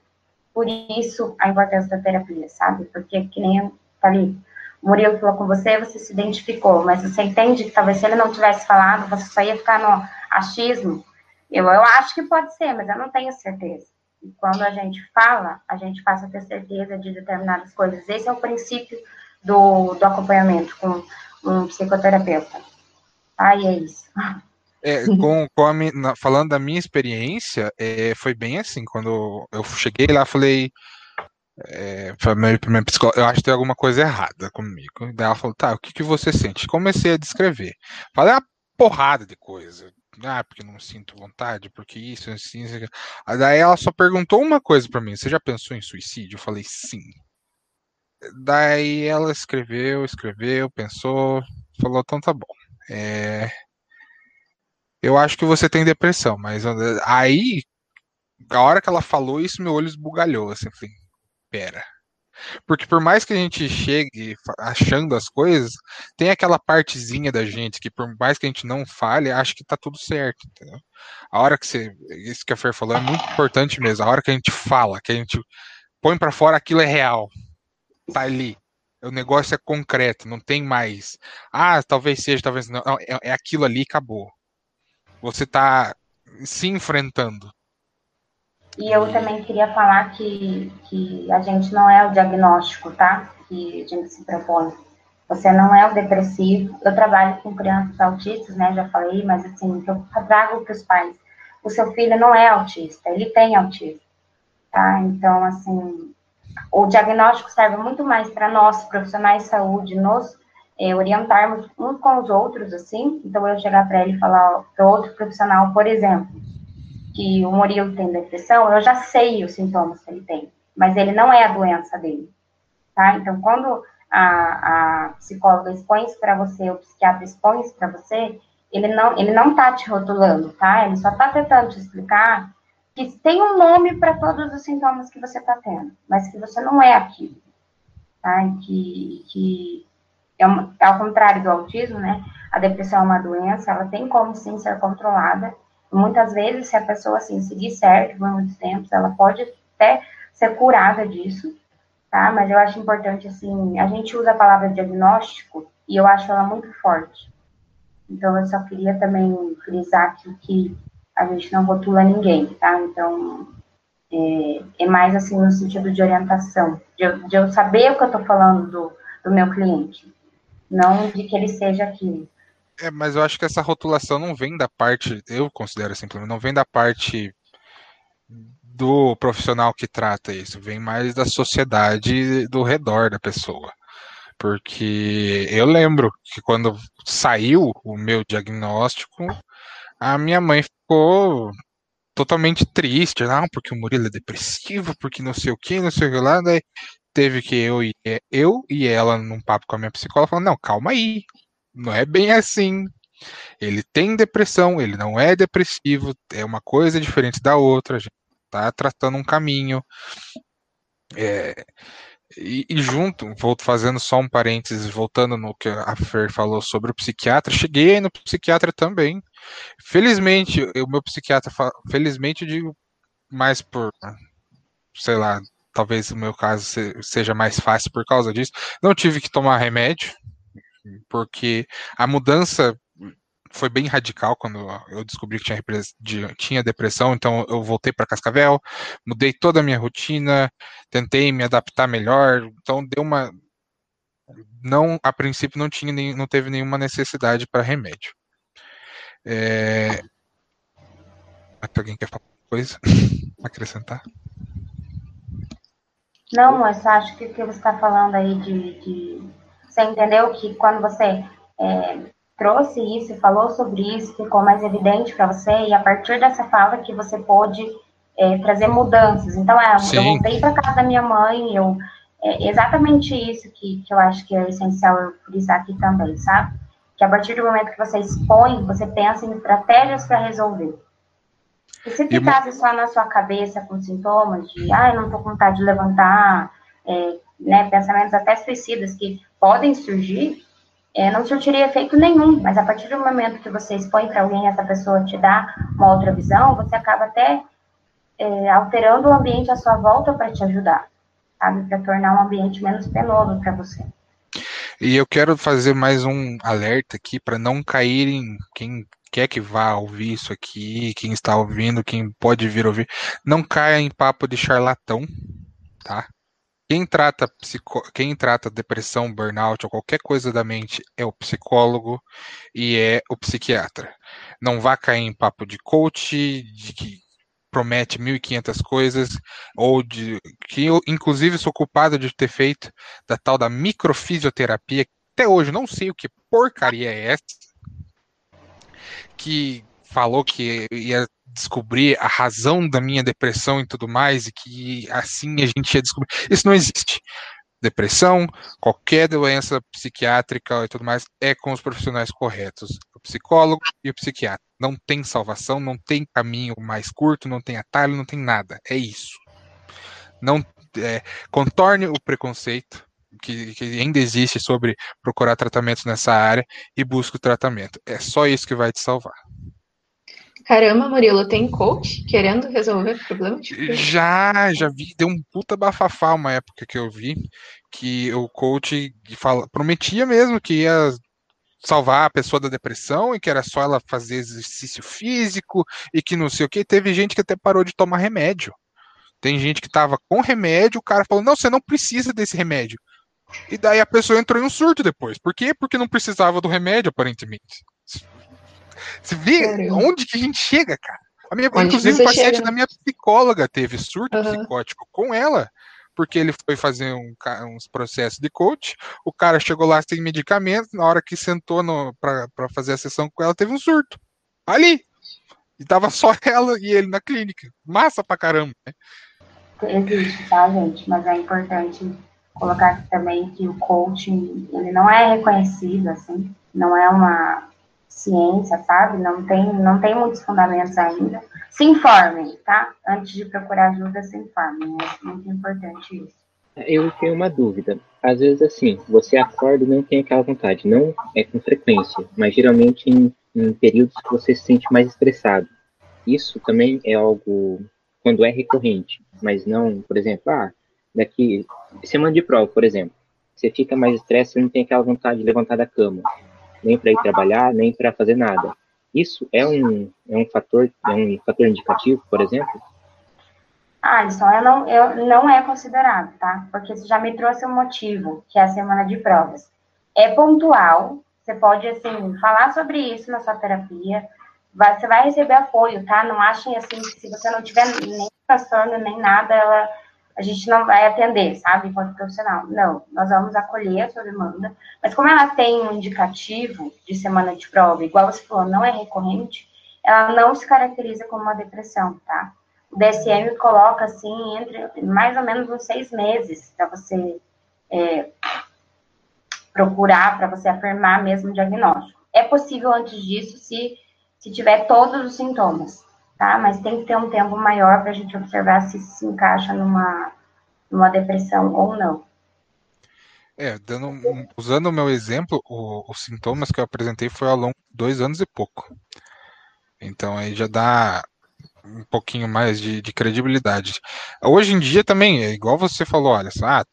Por isso, a importância da terapia, sabe? Porque, que nem eu falei, o Murilo falou com você, você se identificou, mas você entende que talvez se ele não tivesse falado, você só ia ficar no achismo? Eu, eu acho que pode ser, mas eu não tenho certeza. E quando a gente fala, a gente passa a ter certeza de determinadas coisas. Esse é o princípio do, do acompanhamento com um psicoterapeuta. Tá? E é isso. É, com, com a, falando da minha experiência, é, foi bem assim. Quando eu cheguei lá, falei. É, minha, minha psicóloga, eu acho que tem alguma coisa errada comigo. Daí ela falou: tá, o que, que você sente? Comecei a descrever. Falei uma porrada de coisa ah, porque não sinto vontade, porque isso, assim, assim. Daí ela só perguntou uma coisa para mim: você já pensou em suicídio? Eu falei sim. Daí ela escreveu, escreveu, pensou, falou: então tá bom. É... Eu acho que você tem depressão, mas aí, a hora que ela falou isso, meu olho esbugalhou. Assim, falei: pera. Porque por mais que a gente chegue achando as coisas, tem aquela partezinha da gente que por mais que a gente não fale, acha que tá tudo certo, entendeu? A hora que você, isso que a Fer falou é muito importante mesmo, a hora que a gente fala, que a gente põe para fora aquilo é real. Tá ali. O negócio é concreto, não tem mais. Ah, talvez seja, talvez não. não é, é aquilo ali acabou. Você tá se enfrentando. E eu também queria falar que, que a gente não é o diagnóstico, tá? Que a gente se propõe. Você não é o depressivo. Eu trabalho com crianças autistas, né? Já falei, mas assim, eu trago para os pais. O seu filho não é autista, ele tem autismo, tá? Então, assim, o diagnóstico serve muito mais para nós, profissionais de saúde, nos é, orientarmos uns com os outros, assim. Então, eu chegar para ele e falar para outro profissional, por exemplo, que o Murilo tem depressão, eu já sei os sintomas que ele tem, mas ele não é a doença dele, tá? Então, quando a, a psicóloga expõe isso para você, o psiquiatra expõe isso para você, ele não, ele não tá te rotulando, tá? Ele só tá tentando te explicar que tem um nome para todos os sintomas que você tá tendo, mas que você não é aquilo, tá? Que, que é uma, ao contrário do autismo, né? A depressão é uma doença, ela tem como sim ser controlada. Muitas vezes, se a pessoa assim seguir certo por muitos tempos, ela pode até ser curada disso, tá? Mas eu acho importante assim, a gente usa a palavra diagnóstico e eu acho ela muito forte. Então eu só queria também frisar aqui que a gente não rotula ninguém, tá? Então é, é mais assim no sentido de orientação, de eu, de eu saber o que eu estou falando do, do meu cliente, não de que ele seja aquilo. É, mas eu acho que essa rotulação não vem da parte, eu considero assim, não vem da parte do profissional que trata isso, vem mais da sociedade do redor da pessoa. Porque eu lembro que quando saiu o meu diagnóstico, a minha mãe ficou totalmente triste, não, porque o Murilo é depressivo, porque não sei o que, não sei o que lá, daí teve que eu e eu e ela num papo com a minha psicóloga falando, não, calma aí, não é bem assim. Ele tem depressão, ele não é depressivo, é uma coisa diferente da outra, a gente tá tratando um caminho. É, e, e, junto, vou fazendo só um parênteses, voltando no que a Fer falou sobre o psiquiatra, cheguei no psiquiatra também. Felizmente, o meu psiquiatra, felizmente eu digo mais por, sei lá, talvez o meu caso seja mais fácil por causa disso. Não tive que tomar remédio, porque a mudança foi bem radical quando eu descobri que tinha, tinha depressão, então eu voltei para Cascavel, mudei toda a minha rotina, tentei me adaptar melhor, então deu uma não a princípio não tinha nem, não teve nenhuma necessidade para remédio. É... Alguém quer falar coisa? Acrescentar? Não, mas acho que o que você está falando aí de, de, Você entendeu que quando você é, trouxe isso, falou sobre isso, ficou mais evidente para você, e a partir dessa fala que você pôde é, trazer mudanças. Então, é, eu voltei para casa da minha mãe, eu, é exatamente isso que, que eu acho que é essencial eu frisar aqui também, sabe? Que a partir do momento que você expõe, você pensa em estratégias para resolver. E se ficasse só na sua cabeça com sintomas de, ah, eu não tô com vontade de levantar, é, né, pensamentos até suicidas que podem surgir, é, não surtiria efeito nenhum, mas a partir do momento que você expõe para alguém, essa pessoa te dá uma outra visão, você acaba até é, alterando o ambiente à sua volta para te ajudar, sabe? Para tornar um ambiente menos penoso para você. E eu quero fazer mais um alerta aqui para não cair em quem quer que vá ouvir isso aqui, quem está ouvindo, quem pode vir ouvir, não caia em papo de charlatão, tá? Quem trata, psico... Quem trata depressão, burnout ou qualquer coisa da mente é o psicólogo e é o psiquiatra. Não vá cair em papo de coach, de que promete 1.500 coisas, ou de que eu, inclusive, sou culpado de ter feito da tal da microfisioterapia. Até hoje não sei o que porcaria é essa, que falou que ia descobrir a razão da minha depressão e tudo mais, e que assim a gente ia descobrir. Isso não existe. Depressão, qualquer doença psiquiátrica e tudo mais, é com os profissionais corretos, o psicólogo e o psiquiatra. Não tem salvação, não tem caminho mais curto, não tem atalho, não tem nada. É isso. Não é, contorne o preconceito que, que ainda existe sobre procurar tratamentos nessa área e busque o tratamento. É só isso que vai te salvar. Caramba, Murilo, tem coach querendo resolver problema? Tipo... Já, já vi, deu um puta bafafá uma época que eu vi, que o coach fala, prometia mesmo que ia salvar a pessoa da depressão e que era só ela fazer exercício físico e que não sei o que. Teve gente que até parou de tomar remédio. Tem gente que tava com remédio, o cara falou: não, você não precisa desse remédio. E daí a pessoa entrou em um surto depois. Por quê? Porque não precisava do remédio, aparentemente. Você vê Caramba. onde que a gente chega, cara? A minha, inclusive, o paciente chega? da minha psicóloga teve surto uhum. psicótico com ela, porque ele foi fazer um, uns processos de coach. O cara chegou lá sem medicamento, na hora que sentou para fazer a sessão com ela, teve um surto. Ali! E tava só ela e ele na clínica. Massa pra caramba, né? Existe, tá, gente? Mas é importante colocar aqui também que o coaching, ele não é reconhecido, assim, não é uma ciência, sabe? Não tem, não tem muitos fundamentos ainda. Se informem, tá? Antes de procurar ajuda, se informem. É muito importante isso. Eu tenho uma dúvida. Às vezes, assim, você acorda e não tem aquela vontade. Não é com frequência, mas geralmente em, em períodos que você se sente mais estressado. Isso também é algo quando é recorrente, mas não, por exemplo, ah, daqui semana de prova, por exemplo, você fica mais estressado, você não tem aquela vontade de levantar da cama, nem para ir trabalhar, nem para fazer nada. Isso é um, é um fator, é um fator indicativo, por exemplo? Alisson, eu não, eu, não é considerado, tá? Porque você já me trouxe um motivo, que é a semana de provas. É pontual, você pode, assim, falar sobre isso na sua terapia, vai, você vai receber apoio, tá? Não achem, assim, que se você não tiver nem transtorno, nem nada, ela, a gente não vai atender, sabe? Enquanto profissional. Não, nós vamos acolher a sua demanda, mas como ela tem um indicativo de semana de prova, igual você falou, não é recorrente, ela não se caracteriza como uma depressão, tá? o DSM coloca assim entre mais ou menos uns seis meses para você é, procurar, para você afirmar mesmo o diagnóstico. É possível antes disso se, se tiver todos os sintomas, tá? Mas tem que ter um tempo maior para a gente observar se se encaixa numa, numa depressão ou não. É, dando, usando o meu exemplo, o, os sintomas que eu apresentei foi ao longo de dois anos e pouco. Então aí já dá um pouquinho mais de, de, credibilidade. Hoje em dia também, é igual você falou, olha, ah,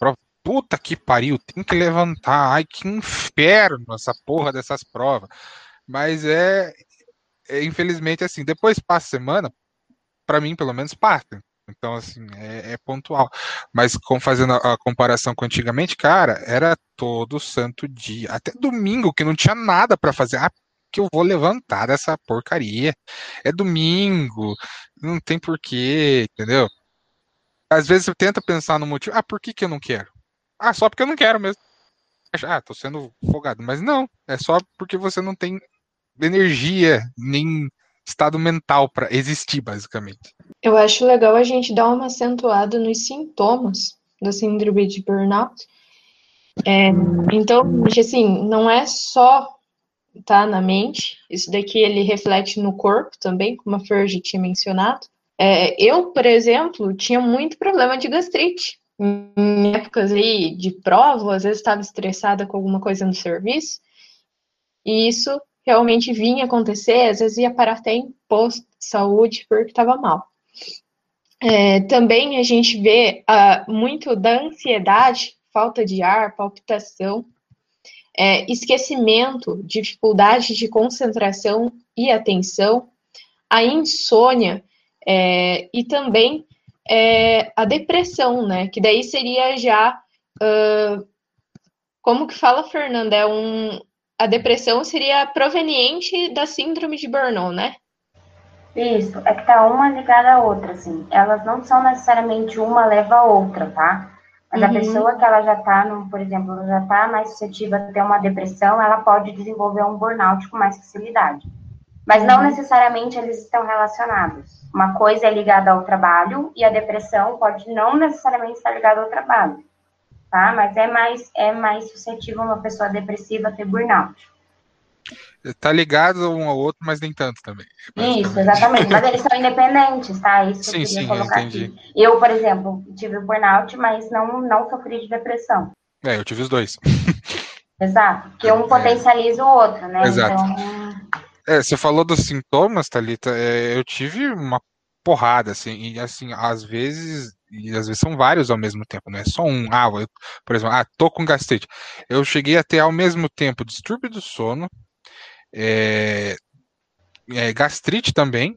prova, puta que pariu, tem que levantar, ai que inferno essa porra dessas provas. Mas é, é infelizmente assim, depois passa a semana, para mim pelo menos passa. Então, assim, é, é pontual. Mas com, fazendo a, a, comparação com antigamente, cara, era todo santo dia. Até domingo, que não tinha nada para fazer. Ah, que eu vou levantar dessa porcaria. É domingo, não tem porquê, entendeu? Às vezes você tenta pensar no motivo. Ah, por que, que eu não quero? Ah, só porque eu não quero mesmo. Ah, tô sendo folgado. Mas não, é só porque você não tem energia, nem estado mental para existir, basicamente. Eu acho legal a gente dar uma acentuada nos sintomas da síndrome de burnout. É, então, assim, não é só tá na mente. Isso daqui ele reflete no corpo também, como a Fer tinha mencionado. É, eu, por exemplo, tinha muito problema de gastrite. Em épocas aí de prova, às vezes estava estressada com alguma coisa no serviço. E isso realmente vinha acontecer, às vezes ia parar até em posto de saúde porque estava mal. É, também a gente vê uh, muito da ansiedade, falta de ar, palpitação, é, esquecimento, dificuldade de concentração e atenção, a insônia é, e também é, a depressão, né? Que daí seria já uh, como que fala, Fernanda? É um, a depressão seria proveniente da síndrome de burnout, né? Isso, é que tá uma ligada à outra, assim. Elas não são necessariamente uma leva a outra, tá? Mas uhum. a pessoa que ela já está, por exemplo, já está mais suscetível a ter uma depressão, ela pode desenvolver um burnout com mais facilidade. Mas uhum. não necessariamente eles estão relacionados. Uma coisa é ligada ao trabalho e a depressão pode não necessariamente estar ligada ao trabalho, tá? Mas é mais é mais suscetível uma pessoa depressiva ter burnout. Tá ligado um ao outro, mas nem tanto também. Isso, exatamente. mas eles são independentes, tá? Isso sim, que eu queria sim, colocar entendi. aqui. Eu, por exemplo, tive burnout, mas não, não sofri de depressão. É, eu tive os dois. Exato, porque um é. potencializa o outro, né? Exato. Então... É, você falou dos sintomas, Thalita, é, eu tive uma porrada, assim, e assim, às vezes, e às vezes são vários ao mesmo tempo, não é só um, ah, eu, por exemplo, ah, tô com gastrite. Eu cheguei a ter ao mesmo tempo distúrbio do sono, é, é, gastrite também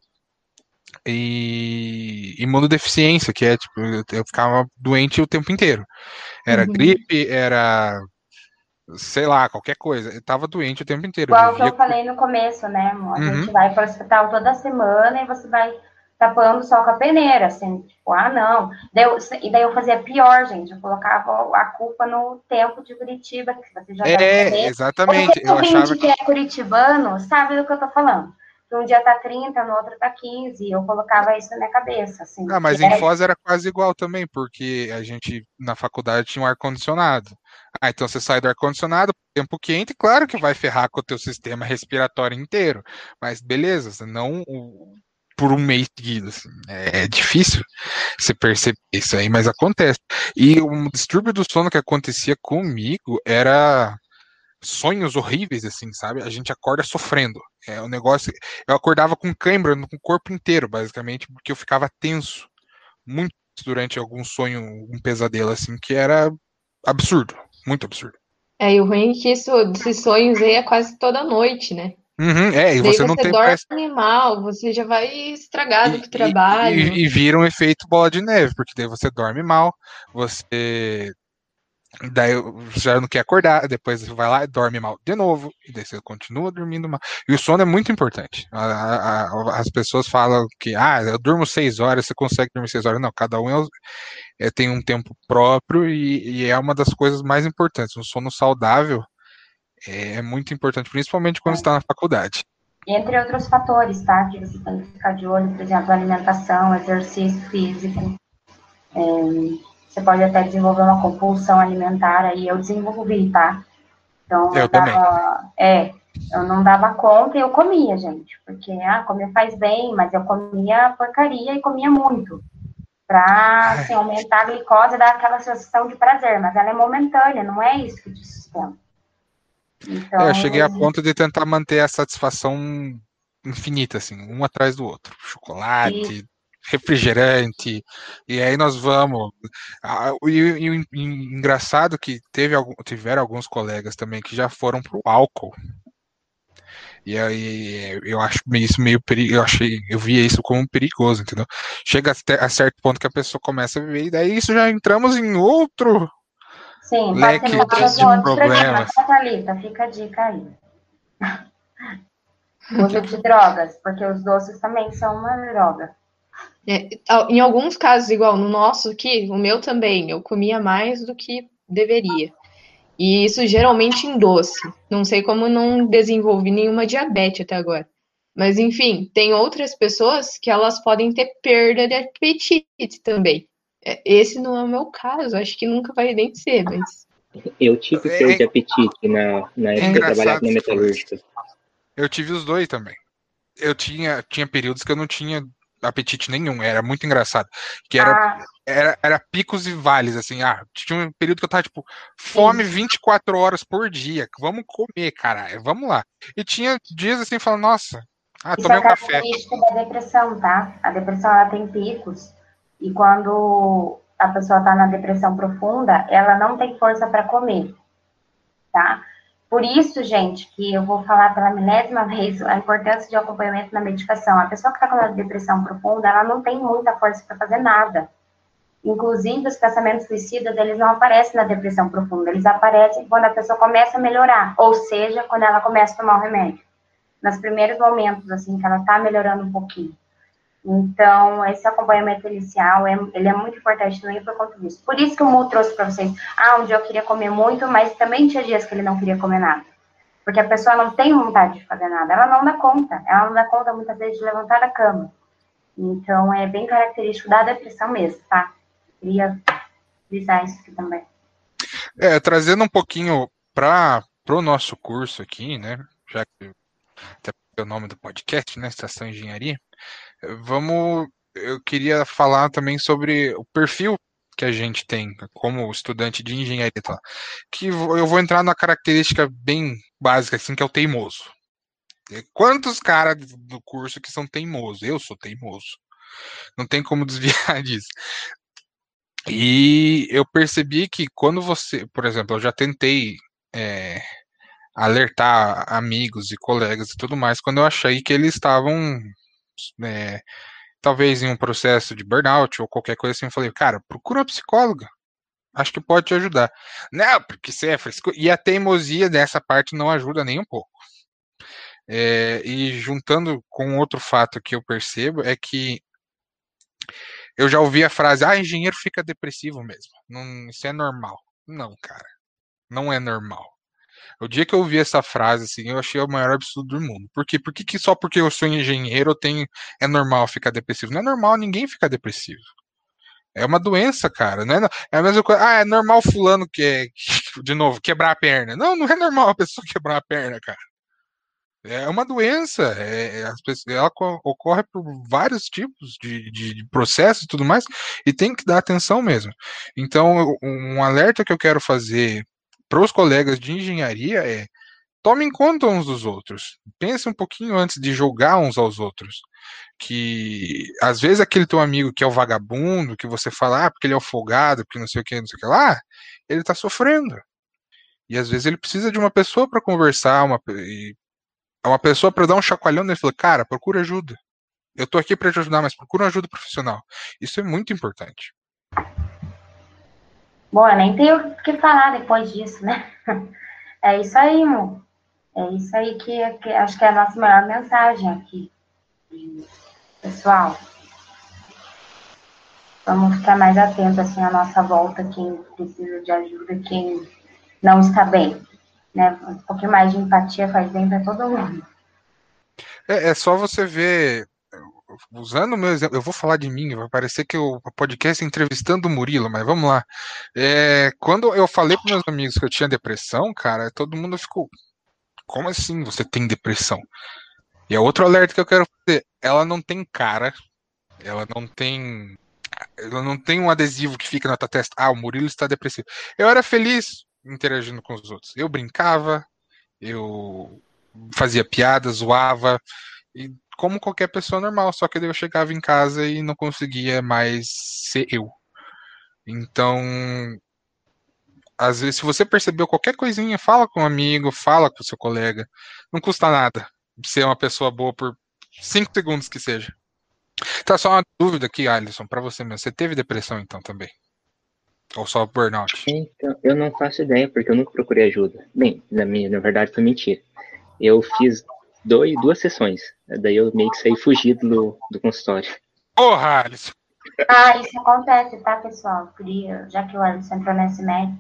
e imunodeficiência, que é tipo, eu ficava doente o tempo inteiro. Era uhum. gripe, era sei lá, qualquer coisa. Eu tava doente o tempo inteiro. Igual que eu falei no começo, né, amor? A uhum. gente vai para o hospital toda semana e você vai tapando só com a peneira, assim, tipo, ah, não. Daí eu, e daí eu fazia pior, gente, eu colocava a culpa no tempo de Curitiba, que você já É, exatamente. eu achava que é curitibano, sabe do que eu tô falando. Um dia tá 30, no outro tá 15, eu colocava isso na minha cabeça, assim. Ah, mas em era... Foz era quase igual também, porque a gente, na faculdade, tinha um ar-condicionado. Ah, então você sai do ar-condicionado, tempo quente, claro que vai ferrar com o teu sistema respiratório inteiro. Mas beleza, não por um mês seguido. Assim. É, é difícil você perceber isso aí, mas acontece. E um distúrbio do sono que acontecia comigo era sonhos horríveis, assim, sabe? A gente acorda sofrendo. É o um negócio. Eu acordava com cãibra no corpo inteiro, basicamente, porque eu ficava tenso muito durante algum sonho, um pesadelo, assim, que era absurdo, muito absurdo. É, e o ruim é que isso, esses sonhos aí é quase toda noite, né? Uhum, é, e você, você não tem dorme mal, você já vai estragado com o trabalho. E, e, e, vira um efeito bola de neve, porque daí você dorme mal, você daí já não quer acordar, depois você vai lá e dorme mal de novo, e daí você continua dormindo mal. E o sono é muito importante. A, a, a, as pessoas falam que, ah, eu durmo seis horas, você consegue dormir seis horas. Não, cada um é, é, tem um tempo próprio e, e, é uma das coisas mais importantes. Um sono saudável é, é muito importante, principalmente quando está na faculdade. Entre outros fatores, tá? Que você tem que ficar de olho, por exemplo, alimentação, exercício físico. É, você pode até desenvolver uma compulsão alimentar, aí eu desenvolvi, tá? Então, eu, eu dava, É, eu não dava conta e eu comia, gente, porque, ah, comer faz bem, mas eu comia porcaria e comia muito, para assim, aumentar a glicose e dar aquela sensação de prazer, mas ela é momentânea, não é isso que te sustenta. Então, é, eu cheguei a ponto de tentar manter a satisfação infinita, assim, um atrás do outro. Chocolate, e refrigerante, e aí nós vamos. E, e, e, e engraçado que teve, tiveram alguns colegas também que já foram pro álcool. E aí eu acho isso meio perigoso, eu achei, eu via isso como perigoso, entendeu? Chega até a certo ponto que a pessoa começa a viver, e daí isso já entramos em outro Sim, leque de problemas. Thalita, fica a dica aí. Uso de drogas, porque os doces também são uma droga. É, em alguns casos, igual no nosso aqui, o meu também, eu comia mais do que deveria. E isso geralmente em doce. Não sei como não desenvolvi nenhuma diabetes até agora. Mas enfim, tem outras pessoas que elas podem ter perda de apetite também. É, esse não é o meu caso, acho que nunca vai nem ser, mas. Eu tive é, perda de apetite na, na época é que eu trabalhava na metalúrgica. Eu tive os dois também. Eu tinha, tinha períodos que eu não tinha apetite nenhum, era muito engraçado. Que era, ah. era, era picos e vales, assim, ah, tinha um período que eu tava, tipo, fome Sim. 24 horas por dia, vamos comer, caralho, vamos lá. E tinha dias assim, falando, nossa, ah, tomei Isso é um café. Isso é da depressão, tá? A depressão, ela tem picos, e quando a pessoa tá na depressão profunda, ela não tem força para comer, tá? Por isso, gente, que eu vou falar pela milésima vez a importância de acompanhamento na medicação. A pessoa que está com depressão profunda, ela não tem muita força para fazer nada. Inclusive, os pensamentos suicidas, eles não aparecem na depressão profunda, eles aparecem quando a pessoa começa a melhorar, ou seja, quando ela começa a tomar o remédio. Nos primeiros momentos, assim, que ela está melhorando um pouquinho. Então, esse acompanhamento inicial, é, ele é muito importante também por conta disso. Por isso que o Mu trouxe para vocês, ah, um dia eu queria comer muito, mas também tinha dias que ele não queria comer nada. Porque a pessoa não tem vontade de fazer nada, ela não dá conta, ela não dá conta muitas vezes de levantar da cama. Então, é bem característico da depressão mesmo, tá? Queria frisar isso aqui também. É, trazendo um pouquinho para o nosso curso aqui, né, já que até o nome do podcast, né, Estação Engenharia, Vamos. Eu queria falar também sobre o perfil que a gente tem como estudante de engenharia, tá? que eu vou entrar na característica bem básica, assim, que é o teimoso. Quantos caras do curso que são teimosos? Eu sou teimoso. Não tem como desviar disso. E eu percebi que quando você, por exemplo, eu já tentei é, alertar amigos e colegas e tudo mais, quando eu achei que eles estavam é, talvez em um processo de burnout ou qualquer coisa assim, eu falei, cara, procura uma psicóloga. Acho que pode te ajudar. Não, porque você é fresco. E a teimosia dessa parte não ajuda nem um pouco. É, e juntando com outro fato que eu percebo é que eu já ouvi a frase, ah, engenheiro fica depressivo mesmo. Não, isso é normal. Não, cara. Não é normal. O dia que eu ouvi essa frase, assim, eu achei o maior absurdo do mundo. Por quê? Por que, que só porque eu sou engenheiro eu tenho, é normal ficar depressivo? Não é normal ninguém ficar depressivo. É uma doença, cara. Não é, é a mesma coisa. Ah, é normal fulano que de novo, quebrar a perna. Não, não é normal a pessoa quebrar a perna, cara. É uma doença, é, é ela ocorre por vários tipos de, de, de processos e tudo mais, e tem que dar atenção mesmo. Então, um alerta que eu quero fazer para os colegas de engenharia é tomem conta uns dos outros. Pense um pouquinho antes de julgar uns aos outros. Que às vezes aquele teu amigo que é o vagabundo, que você fala, ah, porque ele é o folgado, porque não sei o que, não sei o que lá, ele está sofrendo. E às vezes ele precisa de uma pessoa para conversar, uma, uma pessoa para dar um chacoalhão nele e falar, cara, procura ajuda. Eu tô aqui para te ajudar, mas procura ajuda profissional. Isso é muito importante. Bom, eu nem tenho o que falar depois disso, né? É isso aí, amor. É isso aí que, que acho que é a nossa maior mensagem aqui. Pessoal, vamos ficar mais atentos assim à nossa volta, quem precisa de ajuda, quem não está bem. Né? Um pouquinho mais de empatia faz bem para todo mundo. É, é, só você ver, usando o meu exemplo, eu vou falar de mim, vai parecer que o podcast é entrevistando o Murilo, mas vamos lá. É, quando eu falei para meus amigos que eu tinha depressão, cara, todo mundo ficou, como assim você tem depressão? E é outro alerta que eu quero fazer, ela não tem cara, ela não tem ela não tem um adesivo que fica na tua testa. Ah, o Murilo está depressivo. Eu era feliz, interagindo com os outros. Eu brincava, eu fazia piadas, zoava, e como qualquer pessoa normal, só que eu chegava em casa e não conseguia mais ser eu. Então, às vezes, se você percebeu qualquer coisinha, fala com um amigo, fala com o seu colega. Não custa nada ser uma pessoa boa por cinco segundos que seja. Tá só uma dúvida aqui, Alisson, para você mesmo. Você teve depressão então também? Ou só burnout? Então, eu não faço ideia, porque eu nunca procurei ajuda. Bem, na, minha, na verdade foi mentira. Eu fiz dois, duas sessões. Daí eu meio que saí fugido do, do consultório. Porra, Alisson! Ah, isso acontece, tá, pessoal? Queria, já que o Alisson entrou nesse médico,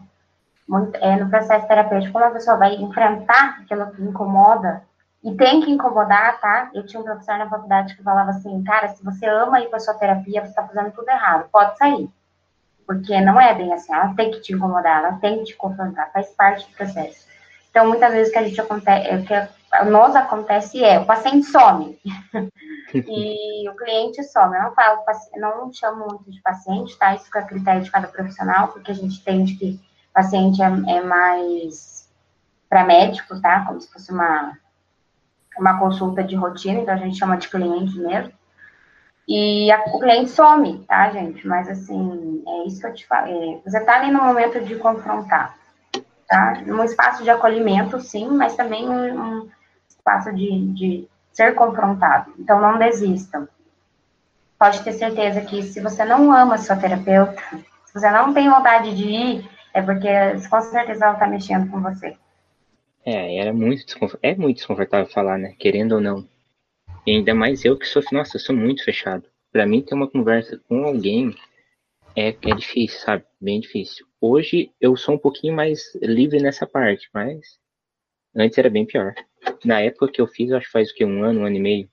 muito, é, no processo terapêutico, como a pessoa vai enfrentar aquilo que incomoda, e tem que incomodar, tá? Eu tinha um professor na faculdade que falava assim, cara, se você ama ir pra sua terapia, você tá fazendo tudo errado, pode sair. Porque não é bem assim, ela tem que te incomodar, ela tem que te confrontar, faz parte do processo. Então, muitas vezes que a gente acontece, o que nós acontece é, o paciente some e o cliente some. Eu não falo, não chamo muito de paciente, tá? Isso é a critério de cada profissional, porque a gente entende que paciente é, é mais para médico, tá? Como se fosse uma, uma consulta de rotina, então a gente chama de cliente mesmo. E a, o cliente some, tá, gente? Mas, assim, é isso que eu te falo. É, você está ali no momento de confrontar, tá? Um espaço de acolhimento, sim, mas também um, um espaço de, de ser confrontado. Então, não desistam. Pode ter certeza que se você não ama seu terapeuta, se você não tem vontade de ir, é porque com certeza ela está mexendo com você. É, era muito é muito desconfortável falar, né? Querendo ou não. E ainda mais eu que sou, nossa, sou muito fechado. Para mim ter uma conversa com alguém é, é difícil, sabe? Bem difícil. Hoje eu sou um pouquinho mais livre nessa parte, mas antes era bem pior. Na época que eu fiz, acho que faz o que, um ano, um ano e meio,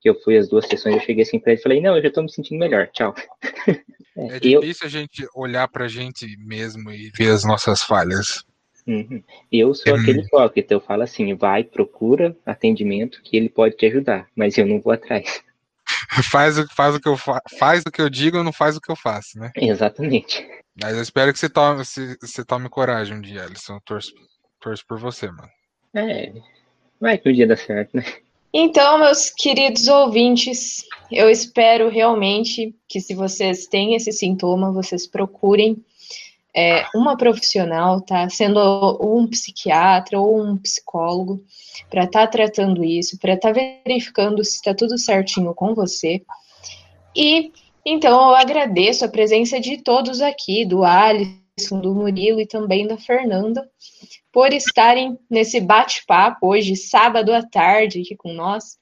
que eu fui as duas sessões, eu cheguei assim pra ele e falei, não, eu já tô me sentindo melhor, tchau. é, é difícil eu... a gente olhar pra gente mesmo e ver as nossas falhas. Uhum. Eu sou aquele hipócrita, eu falo assim, vai, procura atendimento que ele pode te ajudar, mas eu não vou atrás. faz, o, faz, o que eu fa faz o que eu digo não faz o que eu faço, né? Exatamente. Mas eu espero que você tome, você, você tome coragem um dia, Alisson. Eu torço, torço por você, mano. É, vai que um dia dá certo, né? Então, meus queridos ouvintes, eu espero realmente que se vocês têm esse sintoma, vocês procurem é, uma profissional, tá? Sendo um psiquiatra ou um psicólogo, para estar tá tratando isso, para estar tá verificando se está tudo certinho com você. E então eu agradeço a presença de todos aqui, do Alisson, do Murilo e também da Fernanda, por estarem nesse bate-papo hoje, sábado à tarde, aqui com nós.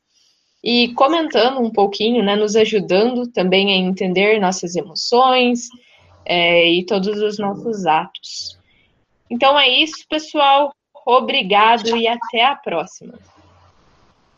E comentando um pouquinho, né, nos ajudando também a entender nossas emoções, é, e todos os nossos atos. Então é isso, pessoal. Obrigado e até a próxima.